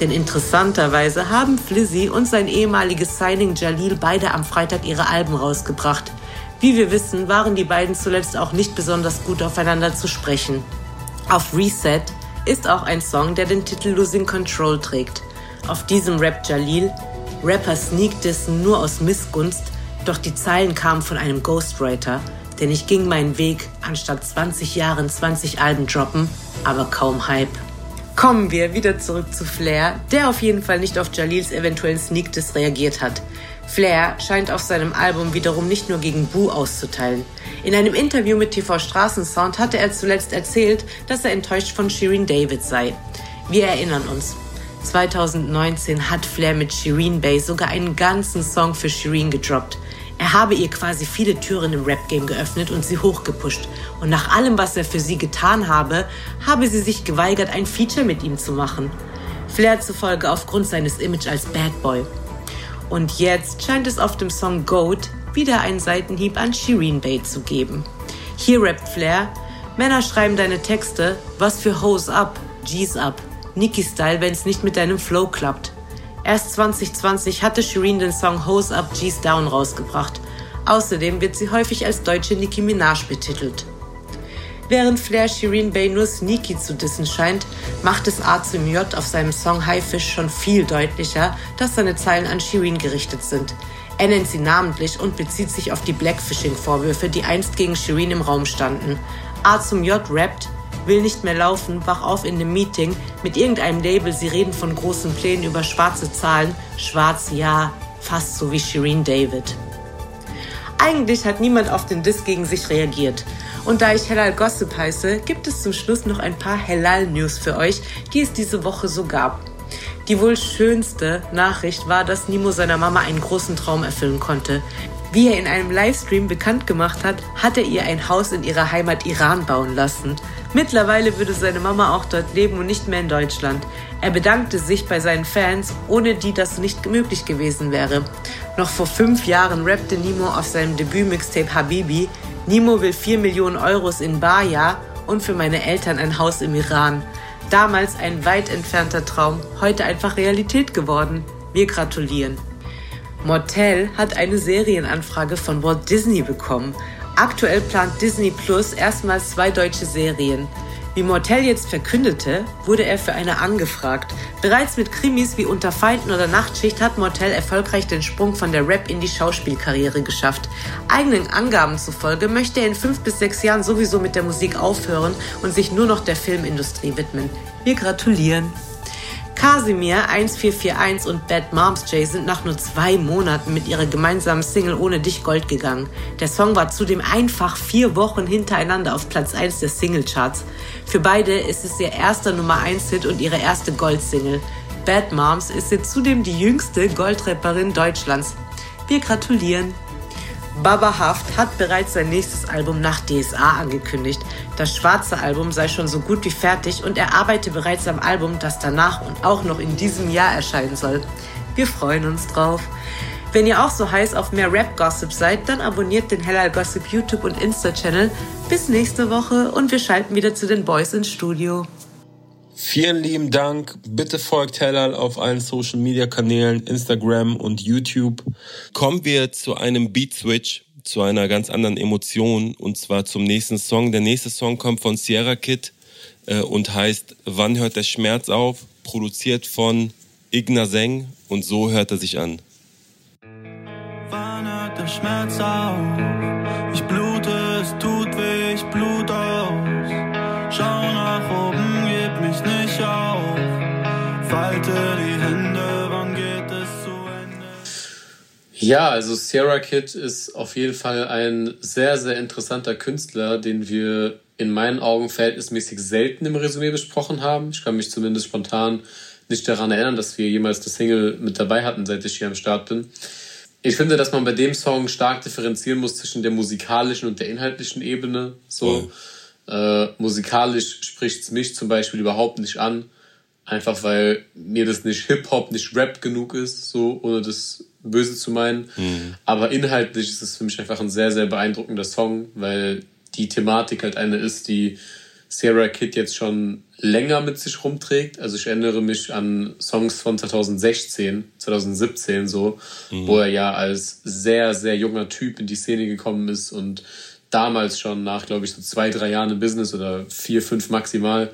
Denn interessanterweise haben Flizzy und sein ehemaliges Signing Jalil beide am Freitag ihre Alben rausgebracht. Wie wir wissen, waren die beiden zuletzt auch nicht besonders gut aufeinander zu sprechen. Auf Reset ist auch ein Song, der den Titel Losing Control trägt. Auf diesem Rap Jalil, Rapper sneak dissen nur aus Missgunst, doch die Zeilen kamen von einem Ghostwriter, denn ich ging meinen Weg, anstatt 20 Jahren 20 Alben droppen, aber kaum Hype. Kommen wir wieder zurück zu Flair, der auf jeden Fall nicht auf Jalils eventuellen Sneak Diss reagiert hat. Flair scheint auf seinem Album wiederum nicht nur gegen Boo auszuteilen. In einem Interview mit TV Straßensound hatte er zuletzt erzählt, dass er enttäuscht von Shireen David sei. Wir erinnern uns. 2019 hat Flair mit Shireen Bay sogar einen ganzen Song für Shireen gedroppt. Er habe ihr quasi viele Türen im Rap-Game geöffnet und sie hochgepusht. Und nach allem, was er für sie getan habe, habe sie sich geweigert, ein Feature mit ihm zu machen. Flair zufolge aufgrund seines Image als Bad Boy. Und jetzt scheint es auf dem Song Goat wieder einen Seitenhieb an Shireen Bay zu geben. Hier rappt Flair, Männer schreiben deine Texte, was für Hoes up, G's up, Nicki Style, wenn's nicht mit deinem Flow klappt. Erst 2020 hatte Shireen den Song Hose Up, G's Down rausgebracht. Außerdem wird sie häufig als deutsche Nicki Minaj betitelt. Während Flair Shireen Bay nur sneaky zu dissen scheint, macht es A zum J auf seinem Song High Fish schon viel deutlicher, dass seine Zeilen an Shireen gerichtet sind. Er nennt sie namentlich und bezieht sich auf die Blackfishing-Vorwürfe, die einst gegen Shireen im Raum standen. A zum J rappt, will nicht mehr laufen, wach auf in einem Meeting mit irgendeinem Label, sie reden von großen Plänen über schwarze Zahlen. Schwarz, ja, fast so wie Shireen David. Eigentlich hat niemand auf den Diss gegen sich reagiert. Und da ich Hellal Gossip heiße, gibt es zum Schluss noch ein paar Hellal News für euch, die es diese Woche so gab. Die wohl schönste Nachricht war, dass Nimo seiner Mama einen großen Traum erfüllen konnte. Wie er in einem Livestream bekannt gemacht hat, hat er ihr ein Haus in ihrer Heimat Iran bauen lassen. Mittlerweile würde seine Mama auch dort leben und nicht mehr in Deutschland. Er bedankte sich bei seinen Fans, ohne die das nicht möglich gewesen wäre. Noch vor fünf Jahren rappte Nimo auf seinem Debüt-Mixtape Habibi, Nimo will 4 Millionen Euros in Baja und für meine Eltern ein Haus im Iran. Damals ein weit entfernter Traum, heute einfach Realität geworden. Wir gratulieren. Mortel hat eine Serienanfrage von Walt Disney bekommen. Aktuell plant Disney Plus erstmals zwei deutsche Serien. Wie Mortel jetzt verkündete, wurde er für eine angefragt. Bereits mit Krimis wie Unter Feinden oder Nachtschicht hat Mortel erfolgreich den Sprung von der Rap in die Schauspielkarriere geschafft. Eigenen Angaben zufolge möchte er in fünf bis sechs Jahren sowieso mit der Musik aufhören und sich nur noch der Filmindustrie widmen. Wir gratulieren. Casimir 1441 und Bad Moms J sind nach nur zwei Monaten mit ihrer gemeinsamen Single Ohne dich Gold gegangen. Der Song war zudem einfach vier Wochen hintereinander auf Platz 1 der Singlecharts. Für beide ist es ihr erster Nummer 1 Hit und ihre erste Gold-Single. Bad Moms ist jetzt zudem die jüngste Goldrapperin Deutschlands. Wir gratulieren. Baba Haft hat bereits sein nächstes Album nach DSA angekündigt. Das schwarze Album sei schon so gut wie fertig und er arbeite bereits am Album, das danach und auch noch in diesem Jahr erscheinen soll. Wir freuen uns drauf. Wenn ihr auch so heiß auf mehr Rap-Gossip seid, dann abonniert den Hellal Gossip YouTube und Insta-Channel. Bis nächste Woche und wir schalten wieder zu den Boys ins Studio. Vielen lieben Dank. Bitte folgt Hellal auf allen Social Media Kanälen, Instagram und YouTube. Kommen wir zu einem Beat Switch, zu einer ganz anderen Emotion und zwar zum nächsten Song. Der nächste Song kommt von Sierra Kid äh, und heißt Wann hört der Schmerz auf? Produziert von Igna Seng und so hört er sich an. Wann hört der Schmerz auf? Ja, also Sierra Kid ist auf jeden Fall ein sehr, sehr interessanter Künstler, den wir in meinen Augen verhältnismäßig selten im Resümee besprochen haben. Ich kann mich zumindest spontan nicht daran erinnern, dass wir jemals das Single mit dabei hatten, seit ich hier am Start bin. Ich finde, dass man bei dem Song stark differenzieren muss zwischen der musikalischen und der inhaltlichen Ebene. So äh, musikalisch spricht es mich zum Beispiel überhaupt nicht an, einfach weil mir das nicht Hip Hop, nicht Rap genug ist, so ohne das Böse zu meinen. Mhm. Aber inhaltlich ist es für mich einfach ein sehr sehr beeindruckender Song, weil die Thematik halt eine ist, die Sierra Kid jetzt schon länger mit sich rumträgt. Also ich erinnere mich an Songs von 2016, 2017 so, mhm. wo er ja als sehr, sehr junger Typ in die Szene gekommen ist und damals schon nach, glaube ich, so zwei, drei Jahren im Business oder vier, fünf maximal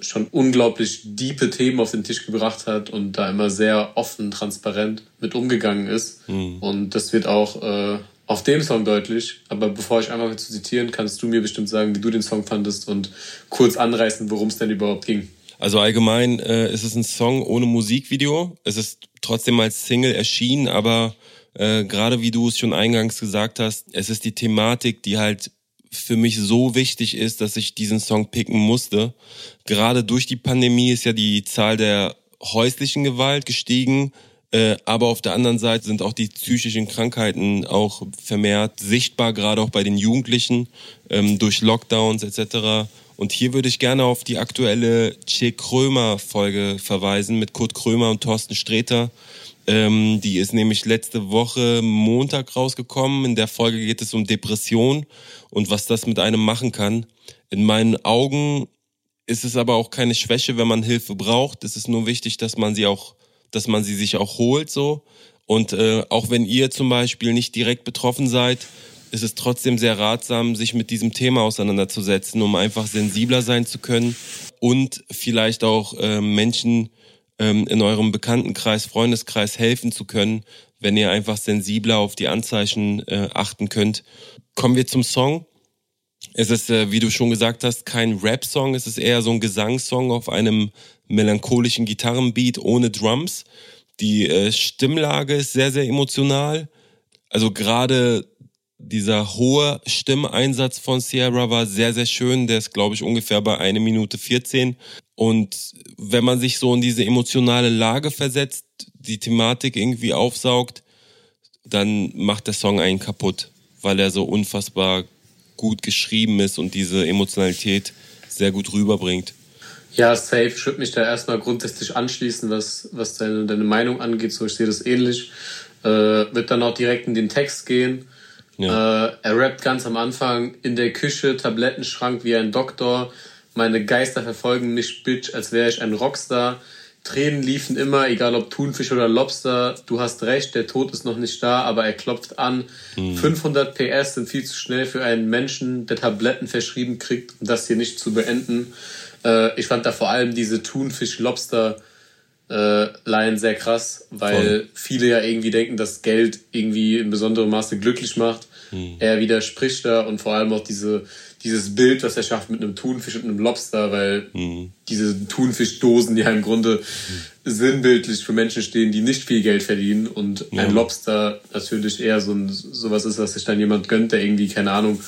schon unglaublich diepe Themen auf den Tisch gebracht hat und da immer sehr offen, transparent mit umgegangen ist. Mhm. Und das wird auch äh, auf dem Song deutlich. Aber bevor ich einmal zu zitieren, kannst du mir bestimmt sagen, wie du den Song fandest und kurz anreißen, worum es denn überhaupt ging. Also allgemein äh, ist es ein Song ohne Musikvideo. Es ist trotzdem als Single erschienen, aber äh, gerade wie du es schon eingangs gesagt hast, es ist die Thematik, die halt für mich so wichtig ist, dass ich diesen Song picken musste. Gerade durch die Pandemie ist ja die Zahl der häuslichen Gewalt gestiegen. Äh, aber auf der anderen Seite sind auch die psychischen Krankheiten auch vermehrt sichtbar, gerade auch bei den Jugendlichen ähm, durch Lockdowns etc. Und hier würde ich gerne auf die aktuelle Che Krömer Folge verweisen mit Kurt Krömer und Thorsten Sträter. Ähm, die ist nämlich letzte Woche Montag rausgekommen. In der Folge geht es um Depression und was das mit einem machen kann. In meinen Augen ist es aber auch keine Schwäche, wenn man Hilfe braucht. Es ist nur wichtig, dass man sie auch dass man sie sich auch holt so. Und äh, auch wenn ihr zum Beispiel nicht direkt betroffen seid, ist es trotzdem sehr ratsam, sich mit diesem Thema auseinanderzusetzen, um einfach sensibler sein zu können und vielleicht auch äh, Menschen ähm, in eurem Bekanntenkreis, Freundeskreis helfen zu können, wenn ihr einfach sensibler auf die Anzeichen äh, achten könnt. Kommen wir zum Song. Es ist, äh, wie du schon gesagt hast, kein Rap-Song, es ist eher so ein Gesangssong auf einem melancholischen Gitarrenbeat ohne Drums. Die äh, Stimmlage ist sehr, sehr emotional. Also gerade dieser hohe Stimmeinsatz von Sierra war sehr, sehr schön. Der ist, glaube ich, ungefähr bei eine Minute 14. Und wenn man sich so in diese emotionale Lage versetzt, die Thematik irgendwie aufsaugt, dann macht der Song einen kaputt, weil er so unfassbar gut geschrieben ist und diese Emotionalität sehr gut rüberbringt. Ja, safe. Ich würde mich da erstmal grundsätzlich anschließen, was, was deine, deine Meinung angeht. So, ich sehe das ähnlich. Äh, wird dann auch direkt in den Text gehen. Ja. Äh, er rappt ganz am Anfang in der Küche, Tablettenschrank wie ein Doktor. Meine Geister verfolgen mich, Bitch, als wäre ich ein Rockstar. Tränen liefen immer, egal ob Thunfisch oder Lobster. Du hast recht, der Tod ist noch nicht da, aber er klopft an. Mhm. 500 PS sind viel zu schnell für einen Menschen, der Tabletten verschrieben kriegt, um das hier nicht zu beenden. Äh, ich fand da vor allem diese Thunfisch-Lobster- äh, Line sehr krass, weil Voll. viele ja irgendwie denken, dass Geld irgendwie in besonderem Maße glücklich macht. Mhm. Er widerspricht da und vor allem auch diese dieses Bild, was er schafft mit einem Thunfisch und einem Lobster, weil mhm. diese Thunfischdosen ja im Grunde sinnbildlich für Menschen stehen, die nicht viel Geld verdienen und ja. ein Lobster natürlich eher so ein, sowas ist, was sich dann jemand gönnt, der irgendwie, keine Ahnung,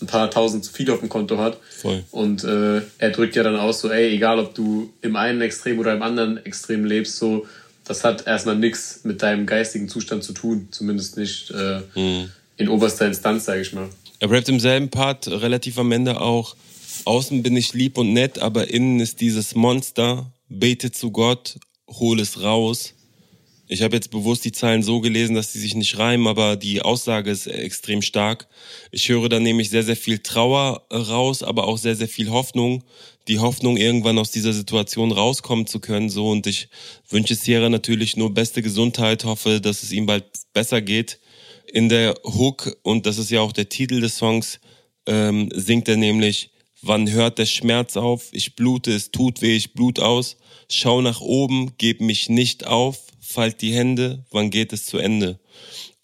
ein paar tausend zu viel auf dem Konto hat. Voll. Und äh, er drückt ja dann aus so, ey, egal ob du im einen Extrem oder im anderen Extrem lebst, so, das hat erstmal nichts mit deinem geistigen Zustand zu tun, zumindest nicht äh, mhm. in oberster Instanz, sage ich mal. Er rappt im selben Part relativ am Ende auch, außen bin ich lieb und nett, aber innen ist dieses Monster, bete zu Gott, hol es raus. Ich habe jetzt bewusst die Zeilen so gelesen, dass sie sich nicht reimen, aber die Aussage ist extrem stark. Ich höre da nämlich sehr, sehr viel Trauer raus, aber auch sehr, sehr viel Hoffnung. Die Hoffnung, irgendwann aus dieser Situation rauskommen zu können, so. Und ich wünsche Sierra natürlich nur beste Gesundheit, hoffe, dass es ihm bald besser geht in der Hook, und das ist ja auch der Titel des Songs, ähm, singt er nämlich, wann hört der Schmerz auf? Ich blute, es tut weh, ich blut aus. Schau nach oben, geb mich nicht auf, falt die Hände, wann geht es zu Ende?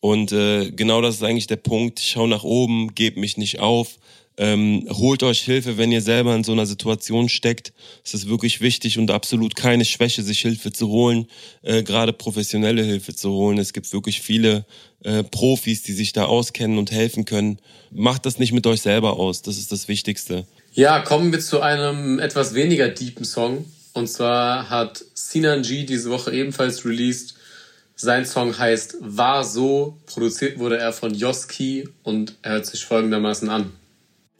Und äh, genau das ist eigentlich der Punkt. Schau nach oben, gebt mich nicht auf. Ähm, holt euch Hilfe, wenn ihr selber in so einer Situation steckt. Es ist wirklich wichtig und absolut keine Schwäche, sich Hilfe zu holen, äh, gerade professionelle Hilfe zu holen. Es gibt wirklich viele äh, Profis, die sich da auskennen und helfen können. Macht das nicht mit euch selber aus, das ist das Wichtigste. Ja, kommen wir zu einem etwas weniger deepen Song. Und zwar hat Sinan G diese Woche ebenfalls released. Sein Song heißt War so. Produziert wurde er von Yoski und er hört sich folgendermaßen an.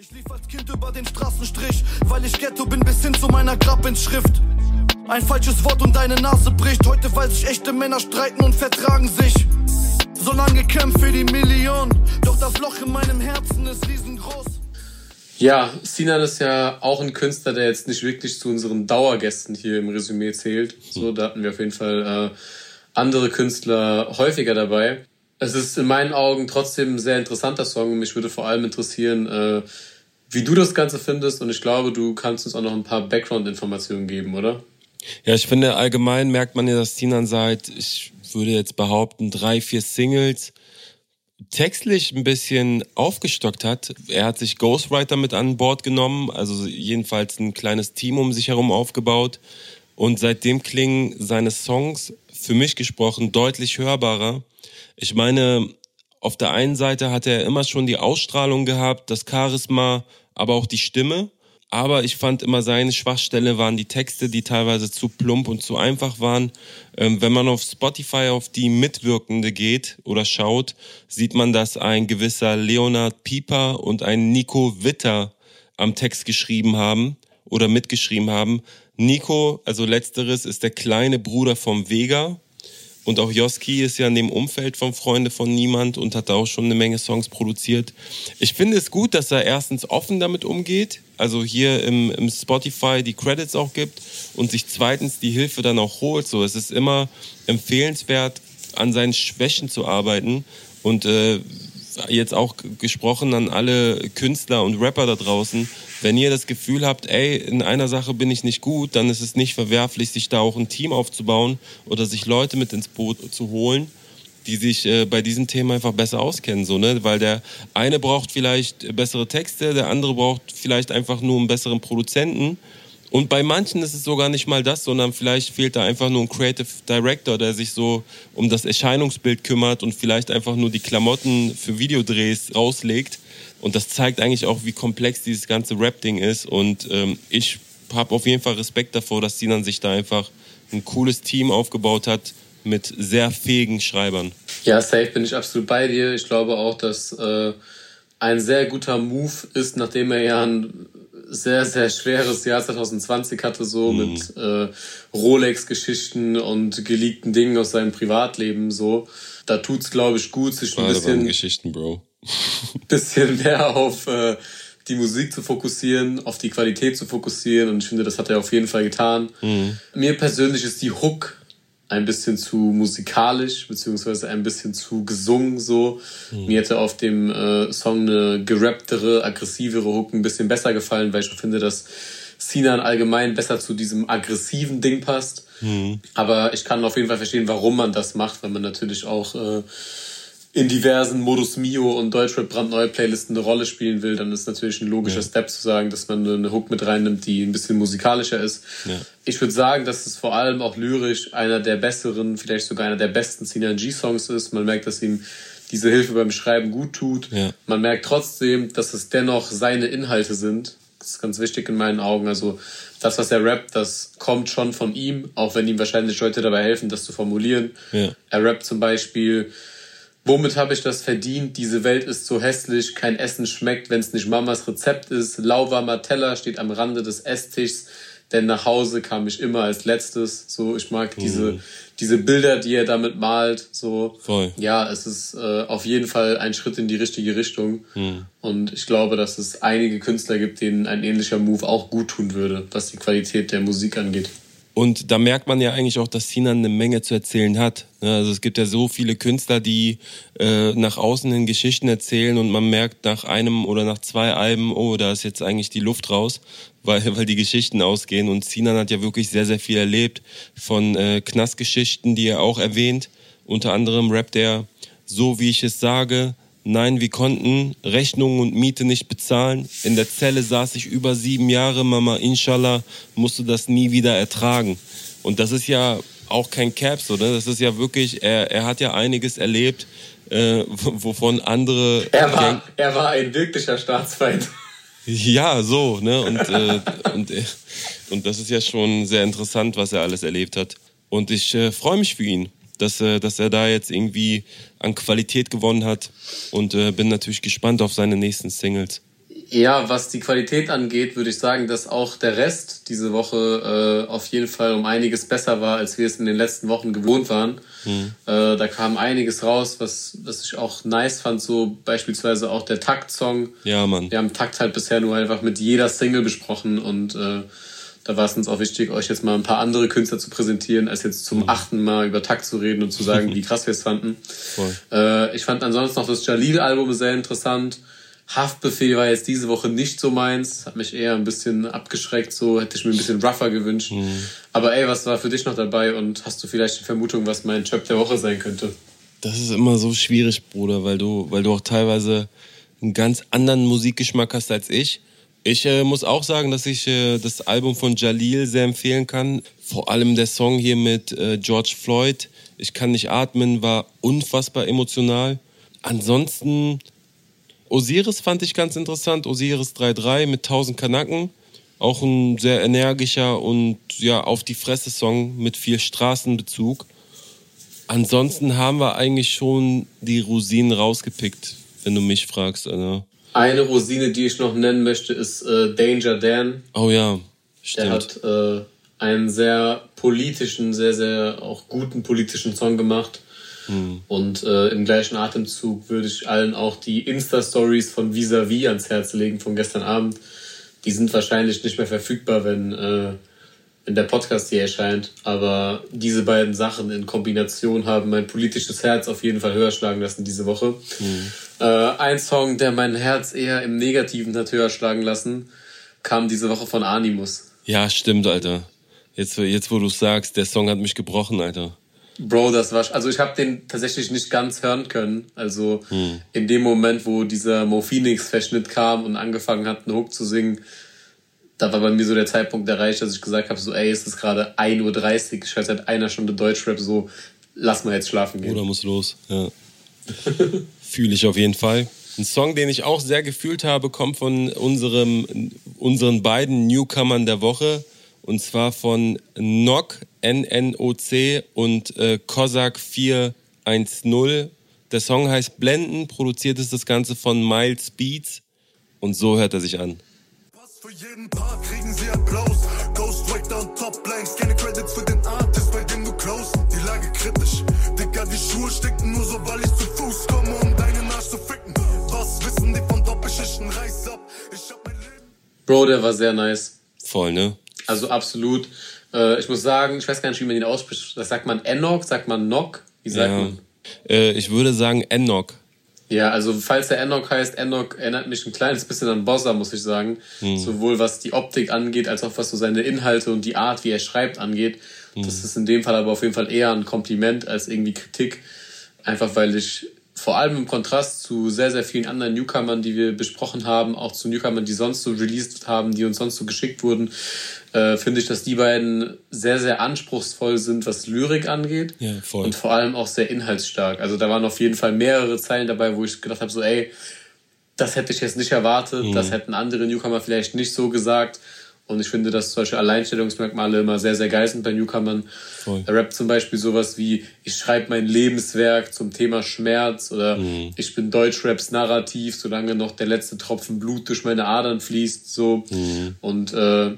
Ich lief als Kind über den Straßenstrich, weil ich Ghetto bin bis hin zu meiner Grabinschrift. Ein falsches Wort und deine Nase bricht. Heute weiß ich, echte Männer streiten und vertragen sich. So lange kämpft für die Million, doch das Loch in meinem Herzen ist riesengroß. Ja, Sinan ist ja auch ein Künstler, der jetzt nicht wirklich zu unseren Dauergästen hier im Resümee zählt. So, da hatten wir auf jeden Fall äh, andere Künstler häufiger dabei. Es ist in meinen Augen trotzdem ein sehr interessanter Song. Mich würde vor allem interessieren, äh, wie du das Ganze findest. Und ich glaube, du kannst uns auch noch ein paar Background-Informationen geben, oder? Ja, ich finde, allgemein merkt man ja, dass Sinan seit, ich würde jetzt behaupten, drei, vier Singles textlich ein bisschen aufgestockt hat. Er hat sich Ghostwriter mit an Bord genommen, also jedenfalls ein kleines Team um sich herum aufgebaut. Und seitdem klingen seine Songs, für mich gesprochen, deutlich hörbarer. Ich meine, auf der einen Seite hat er immer schon die Ausstrahlung gehabt, das Charisma, aber auch die Stimme. Aber ich fand immer seine Schwachstelle waren die Texte, die teilweise zu plump und zu einfach waren. Ähm, wenn man auf Spotify auf die Mitwirkende geht oder schaut, sieht man, dass ein gewisser Leonard Pieper und ein Nico Witter am Text geschrieben haben oder mitgeschrieben haben. Nico, also letzteres, ist der kleine Bruder vom Vega, und auch Joski ist ja in dem Umfeld von Freunde von Niemand und hat da auch schon eine Menge Songs produziert. Ich finde es gut, dass er erstens offen damit umgeht, also hier im, im Spotify die Credits auch gibt und sich zweitens die Hilfe dann auch holt. So, es ist immer empfehlenswert, an seinen Schwächen zu arbeiten und äh, jetzt auch gesprochen an alle Künstler und Rapper da draußen. Wenn ihr das Gefühl habt, ey, in einer Sache bin ich nicht gut, dann ist es nicht verwerflich, sich da auch ein Team aufzubauen oder sich Leute mit ins Boot zu holen, die sich äh, bei diesem Thema einfach besser auskennen, so, ne? Weil der eine braucht vielleicht bessere Texte, der andere braucht vielleicht einfach nur einen besseren Produzenten und bei manchen ist es sogar nicht mal das, sondern vielleicht fehlt da einfach nur ein Creative Director, der sich so um das Erscheinungsbild kümmert und vielleicht einfach nur die Klamotten für Videodrehs rauslegt. Und das zeigt eigentlich auch, wie komplex dieses ganze Rap-Ding ist. Und ähm, ich habe auf jeden Fall Respekt davor, dass Sinan sich da einfach ein cooles Team aufgebaut hat mit sehr fähigen Schreibern. Ja, safe bin ich absolut bei dir. Ich glaube auch, dass äh, ein sehr guter Move ist, nachdem er ja ein sehr, sehr schweres Jahr 2020 hatte, so mhm. mit äh, Rolex-Geschichten und geleakten Dingen aus seinem Privatleben, so. Da tut's, glaube ich, gut, sich ein bisschen, Geschichten, Bro. <laughs> bisschen mehr auf äh, die Musik zu fokussieren, auf die Qualität zu fokussieren und ich finde, das hat er auf jeden Fall getan. Mhm. Mir persönlich ist die Hook ein bisschen zu musikalisch, beziehungsweise ein bisschen zu gesungen so. Mhm. Mir hätte auf dem äh, Song eine gerapptere, aggressivere Hook ein bisschen besser gefallen, weil ich finde, dass Sinan allgemein besser zu diesem aggressiven Ding passt. Mhm. Aber ich kann auf jeden Fall verstehen, warum man das macht, weil man natürlich auch äh, in diversen Modus Mio und Deutschrap brandneue Playlisten eine Rolle spielen will, dann ist natürlich ein logischer ja. Step zu sagen, dass man eine Hook mit reinnimmt, die ein bisschen musikalischer ist. Ja. Ich würde sagen, dass es vor allem auch lyrisch einer der besseren, vielleicht sogar einer der besten Synergy-Songs ist. Man merkt, dass ihm diese Hilfe beim Schreiben gut tut. Ja. Man merkt trotzdem, dass es dennoch seine Inhalte sind. Das ist ganz wichtig in meinen Augen. Also das, was er rappt, das kommt schon von ihm, auch wenn ihm wahrscheinlich Leute dabei helfen, das zu formulieren. Er rappt zum Beispiel, Womit habe ich das verdient? Diese Welt ist so hässlich, kein Essen schmeckt, wenn es nicht Mamas Rezept ist. Lauwarmer Teller steht am Rande des Esstischs, denn nach Hause kam ich immer als letztes. So, ich mag mhm. diese, diese Bilder, die er damit malt. So, Voll. ja, es ist äh, auf jeden Fall ein Schritt in die richtige Richtung. Mhm. Und ich glaube, dass es einige Künstler gibt, denen ein ähnlicher Move auch gut tun würde, was die Qualität der Musik angeht. Und da merkt man ja eigentlich auch, dass Sinan eine Menge zu erzählen hat. Also es gibt ja so viele Künstler, die äh, nach außen hin Geschichten erzählen und man merkt nach einem oder nach zwei Alben, oh, da ist jetzt eigentlich die Luft raus, weil, weil die Geschichten ausgehen. Und Sinan hat ja wirklich sehr, sehr viel erlebt von äh, Knastgeschichten, die er auch erwähnt. Unter anderem rappt er so wie ich es sage. Nein, wir konnten Rechnungen und Miete nicht bezahlen. In der Zelle saß ich über sieben Jahre, Mama, inshallah, musst du das nie wieder ertragen. Und das ist ja auch kein Caps, oder? Das ist ja wirklich, er, er hat ja einiges erlebt, äh, wovon andere. Er war, er war ein wirklicher Staatsfeind. Ja, so, ne? Und, äh, und, äh, und das ist ja schon sehr interessant, was er alles erlebt hat. Und ich äh, freue mich für ihn, dass, äh, dass er da jetzt irgendwie an Qualität gewonnen hat und äh, bin natürlich gespannt auf seine nächsten Singles. Ja, was die Qualität angeht, würde ich sagen, dass auch der Rest diese Woche äh, auf jeden Fall um einiges besser war, als wir es in den letzten Wochen gewohnt waren. Mhm. Äh, da kam einiges raus, was, was ich auch nice fand, so beispielsweise auch der Takt-Song. Ja, Mann. Wir haben Takt halt bisher nur einfach mit jeder Single besprochen und äh, da war es uns auch wichtig, euch jetzt mal ein paar andere Künstler zu präsentieren, als jetzt zum mhm. achten Mal über Takt zu reden und zu sagen, <laughs> wie krass wir es fanden. Äh, ich fand ansonsten noch das Jalil-Album sehr interessant. Haftbefehl war jetzt diese Woche nicht so meins, hat mich eher ein bisschen abgeschreckt, so hätte ich mir ein bisschen rougher gewünscht. Mhm. Aber ey, was war für dich noch dabei und hast du vielleicht eine Vermutung, was mein Chöp der Woche sein könnte? Das ist immer so schwierig, Bruder, weil du, weil du auch teilweise einen ganz anderen Musikgeschmack hast als ich. Ich äh, muss auch sagen, dass ich äh, das Album von Jalil sehr empfehlen kann. Vor allem der Song hier mit äh, George Floyd, Ich kann nicht atmen, war unfassbar emotional. Ansonsten Osiris fand ich ganz interessant. Osiris 3.3 mit 1000 Kanaken. Auch ein sehr energischer und ja, auf die Fresse Song mit viel Straßenbezug. Ansonsten haben wir eigentlich schon die Rosinen rausgepickt, wenn du mich fragst, Alter. Eine Rosine, die ich noch nennen möchte, ist äh, Danger Dan. Oh ja, stimmt. Der hat äh, einen sehr politischen, sehr, sehr auch guten politischen Song gemacht. Mhm. Und äh, im gleichen Atemzug würde ich allen auch die Insta-Stories von Visavi ans Herz legen von gestern Abend. Die sind wahrscheinlich nicht mehr verfügbar, wenn, äh, wenn der Podcast hier erscheint. Aber diese beiden Sachen in Kombination haben mein politisches Herz auf jeden Fall höher schlagen lassen diese Woche. Mhm. Äh, ein Song, der mein Herz eher im Negativen hat höher schlagen lassen, kam diese Woche von Animus. Ja, stimmt, Alter. Jetzt, jetzt wo du sagst, der Song hat mich gebrochen, Alter. Bro, das war, also ich habe den tatsächlich nicht ganz hören können. Also hm. in dem Moment, wo dieser Mo Phoenix Verschnitt kam und angefangen hat, einen Hook zu singen, da war bei mir so der Zeitpunkt erreicht, dass ich gesagt habe, so ey, es ist gerade 1.30 Uhr, ich höre seit einer Stunde Deutschrap, so lass mal jetzt schlafen gehen. Oder muss los, ja. <laughs> Fühle ich auf jeden Fall. Ein Song, den ich auch sehr gefühlt habe, kommt von unserem, unseren beiden Newcomern der Woche. Und zwar von Nock, N-N-O-C und äh, Cossack 410. Der Song heißt Blenden, produziert ist das Ganze von Miles Beats. Und so hört er sich an. Für jeden Part kriegen sie Applaus. Bro, der war sehr nice. Voll, ne? Also absolut. Äh, ich muss sagen, ich weiß gar nicht, wie man ihn ausspricht. Das sagt man Enoch, sagt man Nock? Wie sagt ja. man? Äh, ich würde sagen Enoch. Ja, also falls der Enoch heißt, Enoch erinnert mich ein kleines bisschen an Bossa, muss ich sagen. Hm. Sowohl was die Optik angeht, als auch was so seine Inhalte und die Art, wie er schreibt, angeht. Hm. Das ist in dem Fall aber auf jeden Fall eher ein Kompliment als irgendwie Kritik. Einfach weil ich vor allem im Kontrast zu sehr, sehr vielen anderen Newcomern, die wir besprochen haben, auch zu Newcomern, die sonst so released haben, die uns sonst so geschickt wurden, äh, finde ich, dass die beiden sehr, sehr anspruchsvoll sind, was Lyrik angeht. Ja, voll. Und vor allem auch sehr inhaltsstark. Also da waren auf jeden Fall mehrere Zeilen dabei, wo ich gedacht habe, so, ey, das hätte ich jetzt nicht erwartet, mhm. das hätten andere Newcomer vielleicht nicht so gesagt. Und ich finde, dass solche Alleinstellungsmerkmale immer sehr, sehr geil sind bei Newcomern. Voll. Er rappt zum Beispiel sowas wie, ich schreibe mein Lebenswerk zum Thema Schmerz oder mhm. ich bin Deutschraps Narrativ, solange noch der letzte Tropfen Blut durch meine Adern fließt. So. Mhm. Und äh,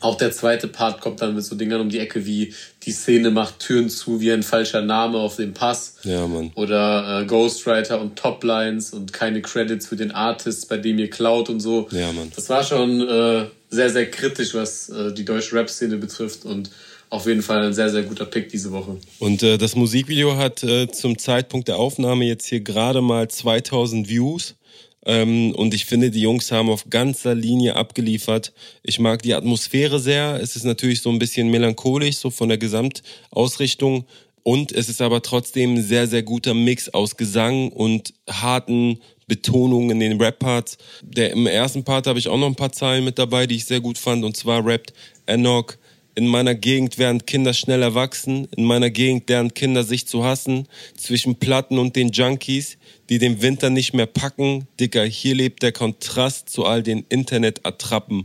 auch der zweite Part kommt dann mit so Dingern um die Ecke wie die Szene macht Türen zu wie ein falscher Name auf dem Pass. Ja, Mann. Oder äh, Ghostwriter und Toplines und keine Credits für den Artist, bei dem ihr klaut und so. Ja, Mann. Das war schon äh, sehr, sehr kritisch, was äh, die deutsche Rap-Szene betrifft und auf jeden Fall ein sehr, sehr guter Pick diese Woche. Und äh, das Musikvideo hat äh, zum Zeitpunkt der Aufnahme jetzt hier gerade mal 2000 Views. Ähm, und ich finde, die Jungs haben auf ganzer Linie abgeliefert. Ich mag die Atmosphäre sehr. Es ist natürlich so ein bisschen melancholisch, so von der Gesamtausrichtung. Und es ist aber trotzdem ein sehr, sehr guter Mix aus Gesang und harten Betonungen in den Rap-Parts. Im ersten Part habe ich auch noch ein paar Zeilen mit dabei, die ich sehr gut fand. Und zwar rappt Enoch, in meiner Gegend werden Kinder schnell erwachsen. In meiner Gegend lernen Kinder sich zu hassen. Zwischen Platten und den Junkies, die den Winter nicht mehr packen. Dicker, hier lebt der Kontrast zu all den Internet-Attrappen.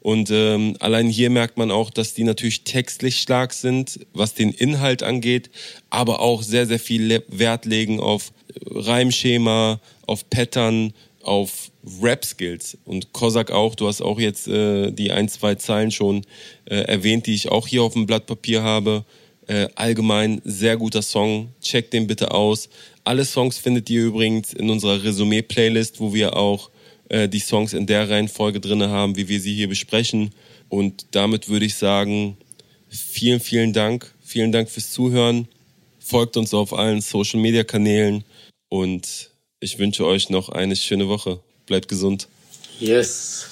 Und ähm, allein hier merkt man auch, dass die natürlich textlich stark sind, was den Inhalt angeht, aber auch sehr, sehr viel Wert legen auf Reimschema, auf Pattern, auf Rap-Skills. Und Kozak auch, du hast auch jetzt äh, die ein, zwei Zeilen schon äh, erwähnt, die ich auch hier auf dem Blatt Papier habe. Äh, allgemein sehr guter Song, checkt den bitte aus. Alle Songs findet ihr übrigens in unserer Resümee-Playlist, wo wir auch äh, die Songs in der Reihenfolge drin haben, wie wir sie hier besprechen. Und damit würde ich sagen, vielen, vielen Dank. Vielen Dank fürs Zuhören. Folgt uns auf allen Social-Media-Kanälen und ich wünsche euch noch eine schöne Woche. Bleibt gesund. Yes.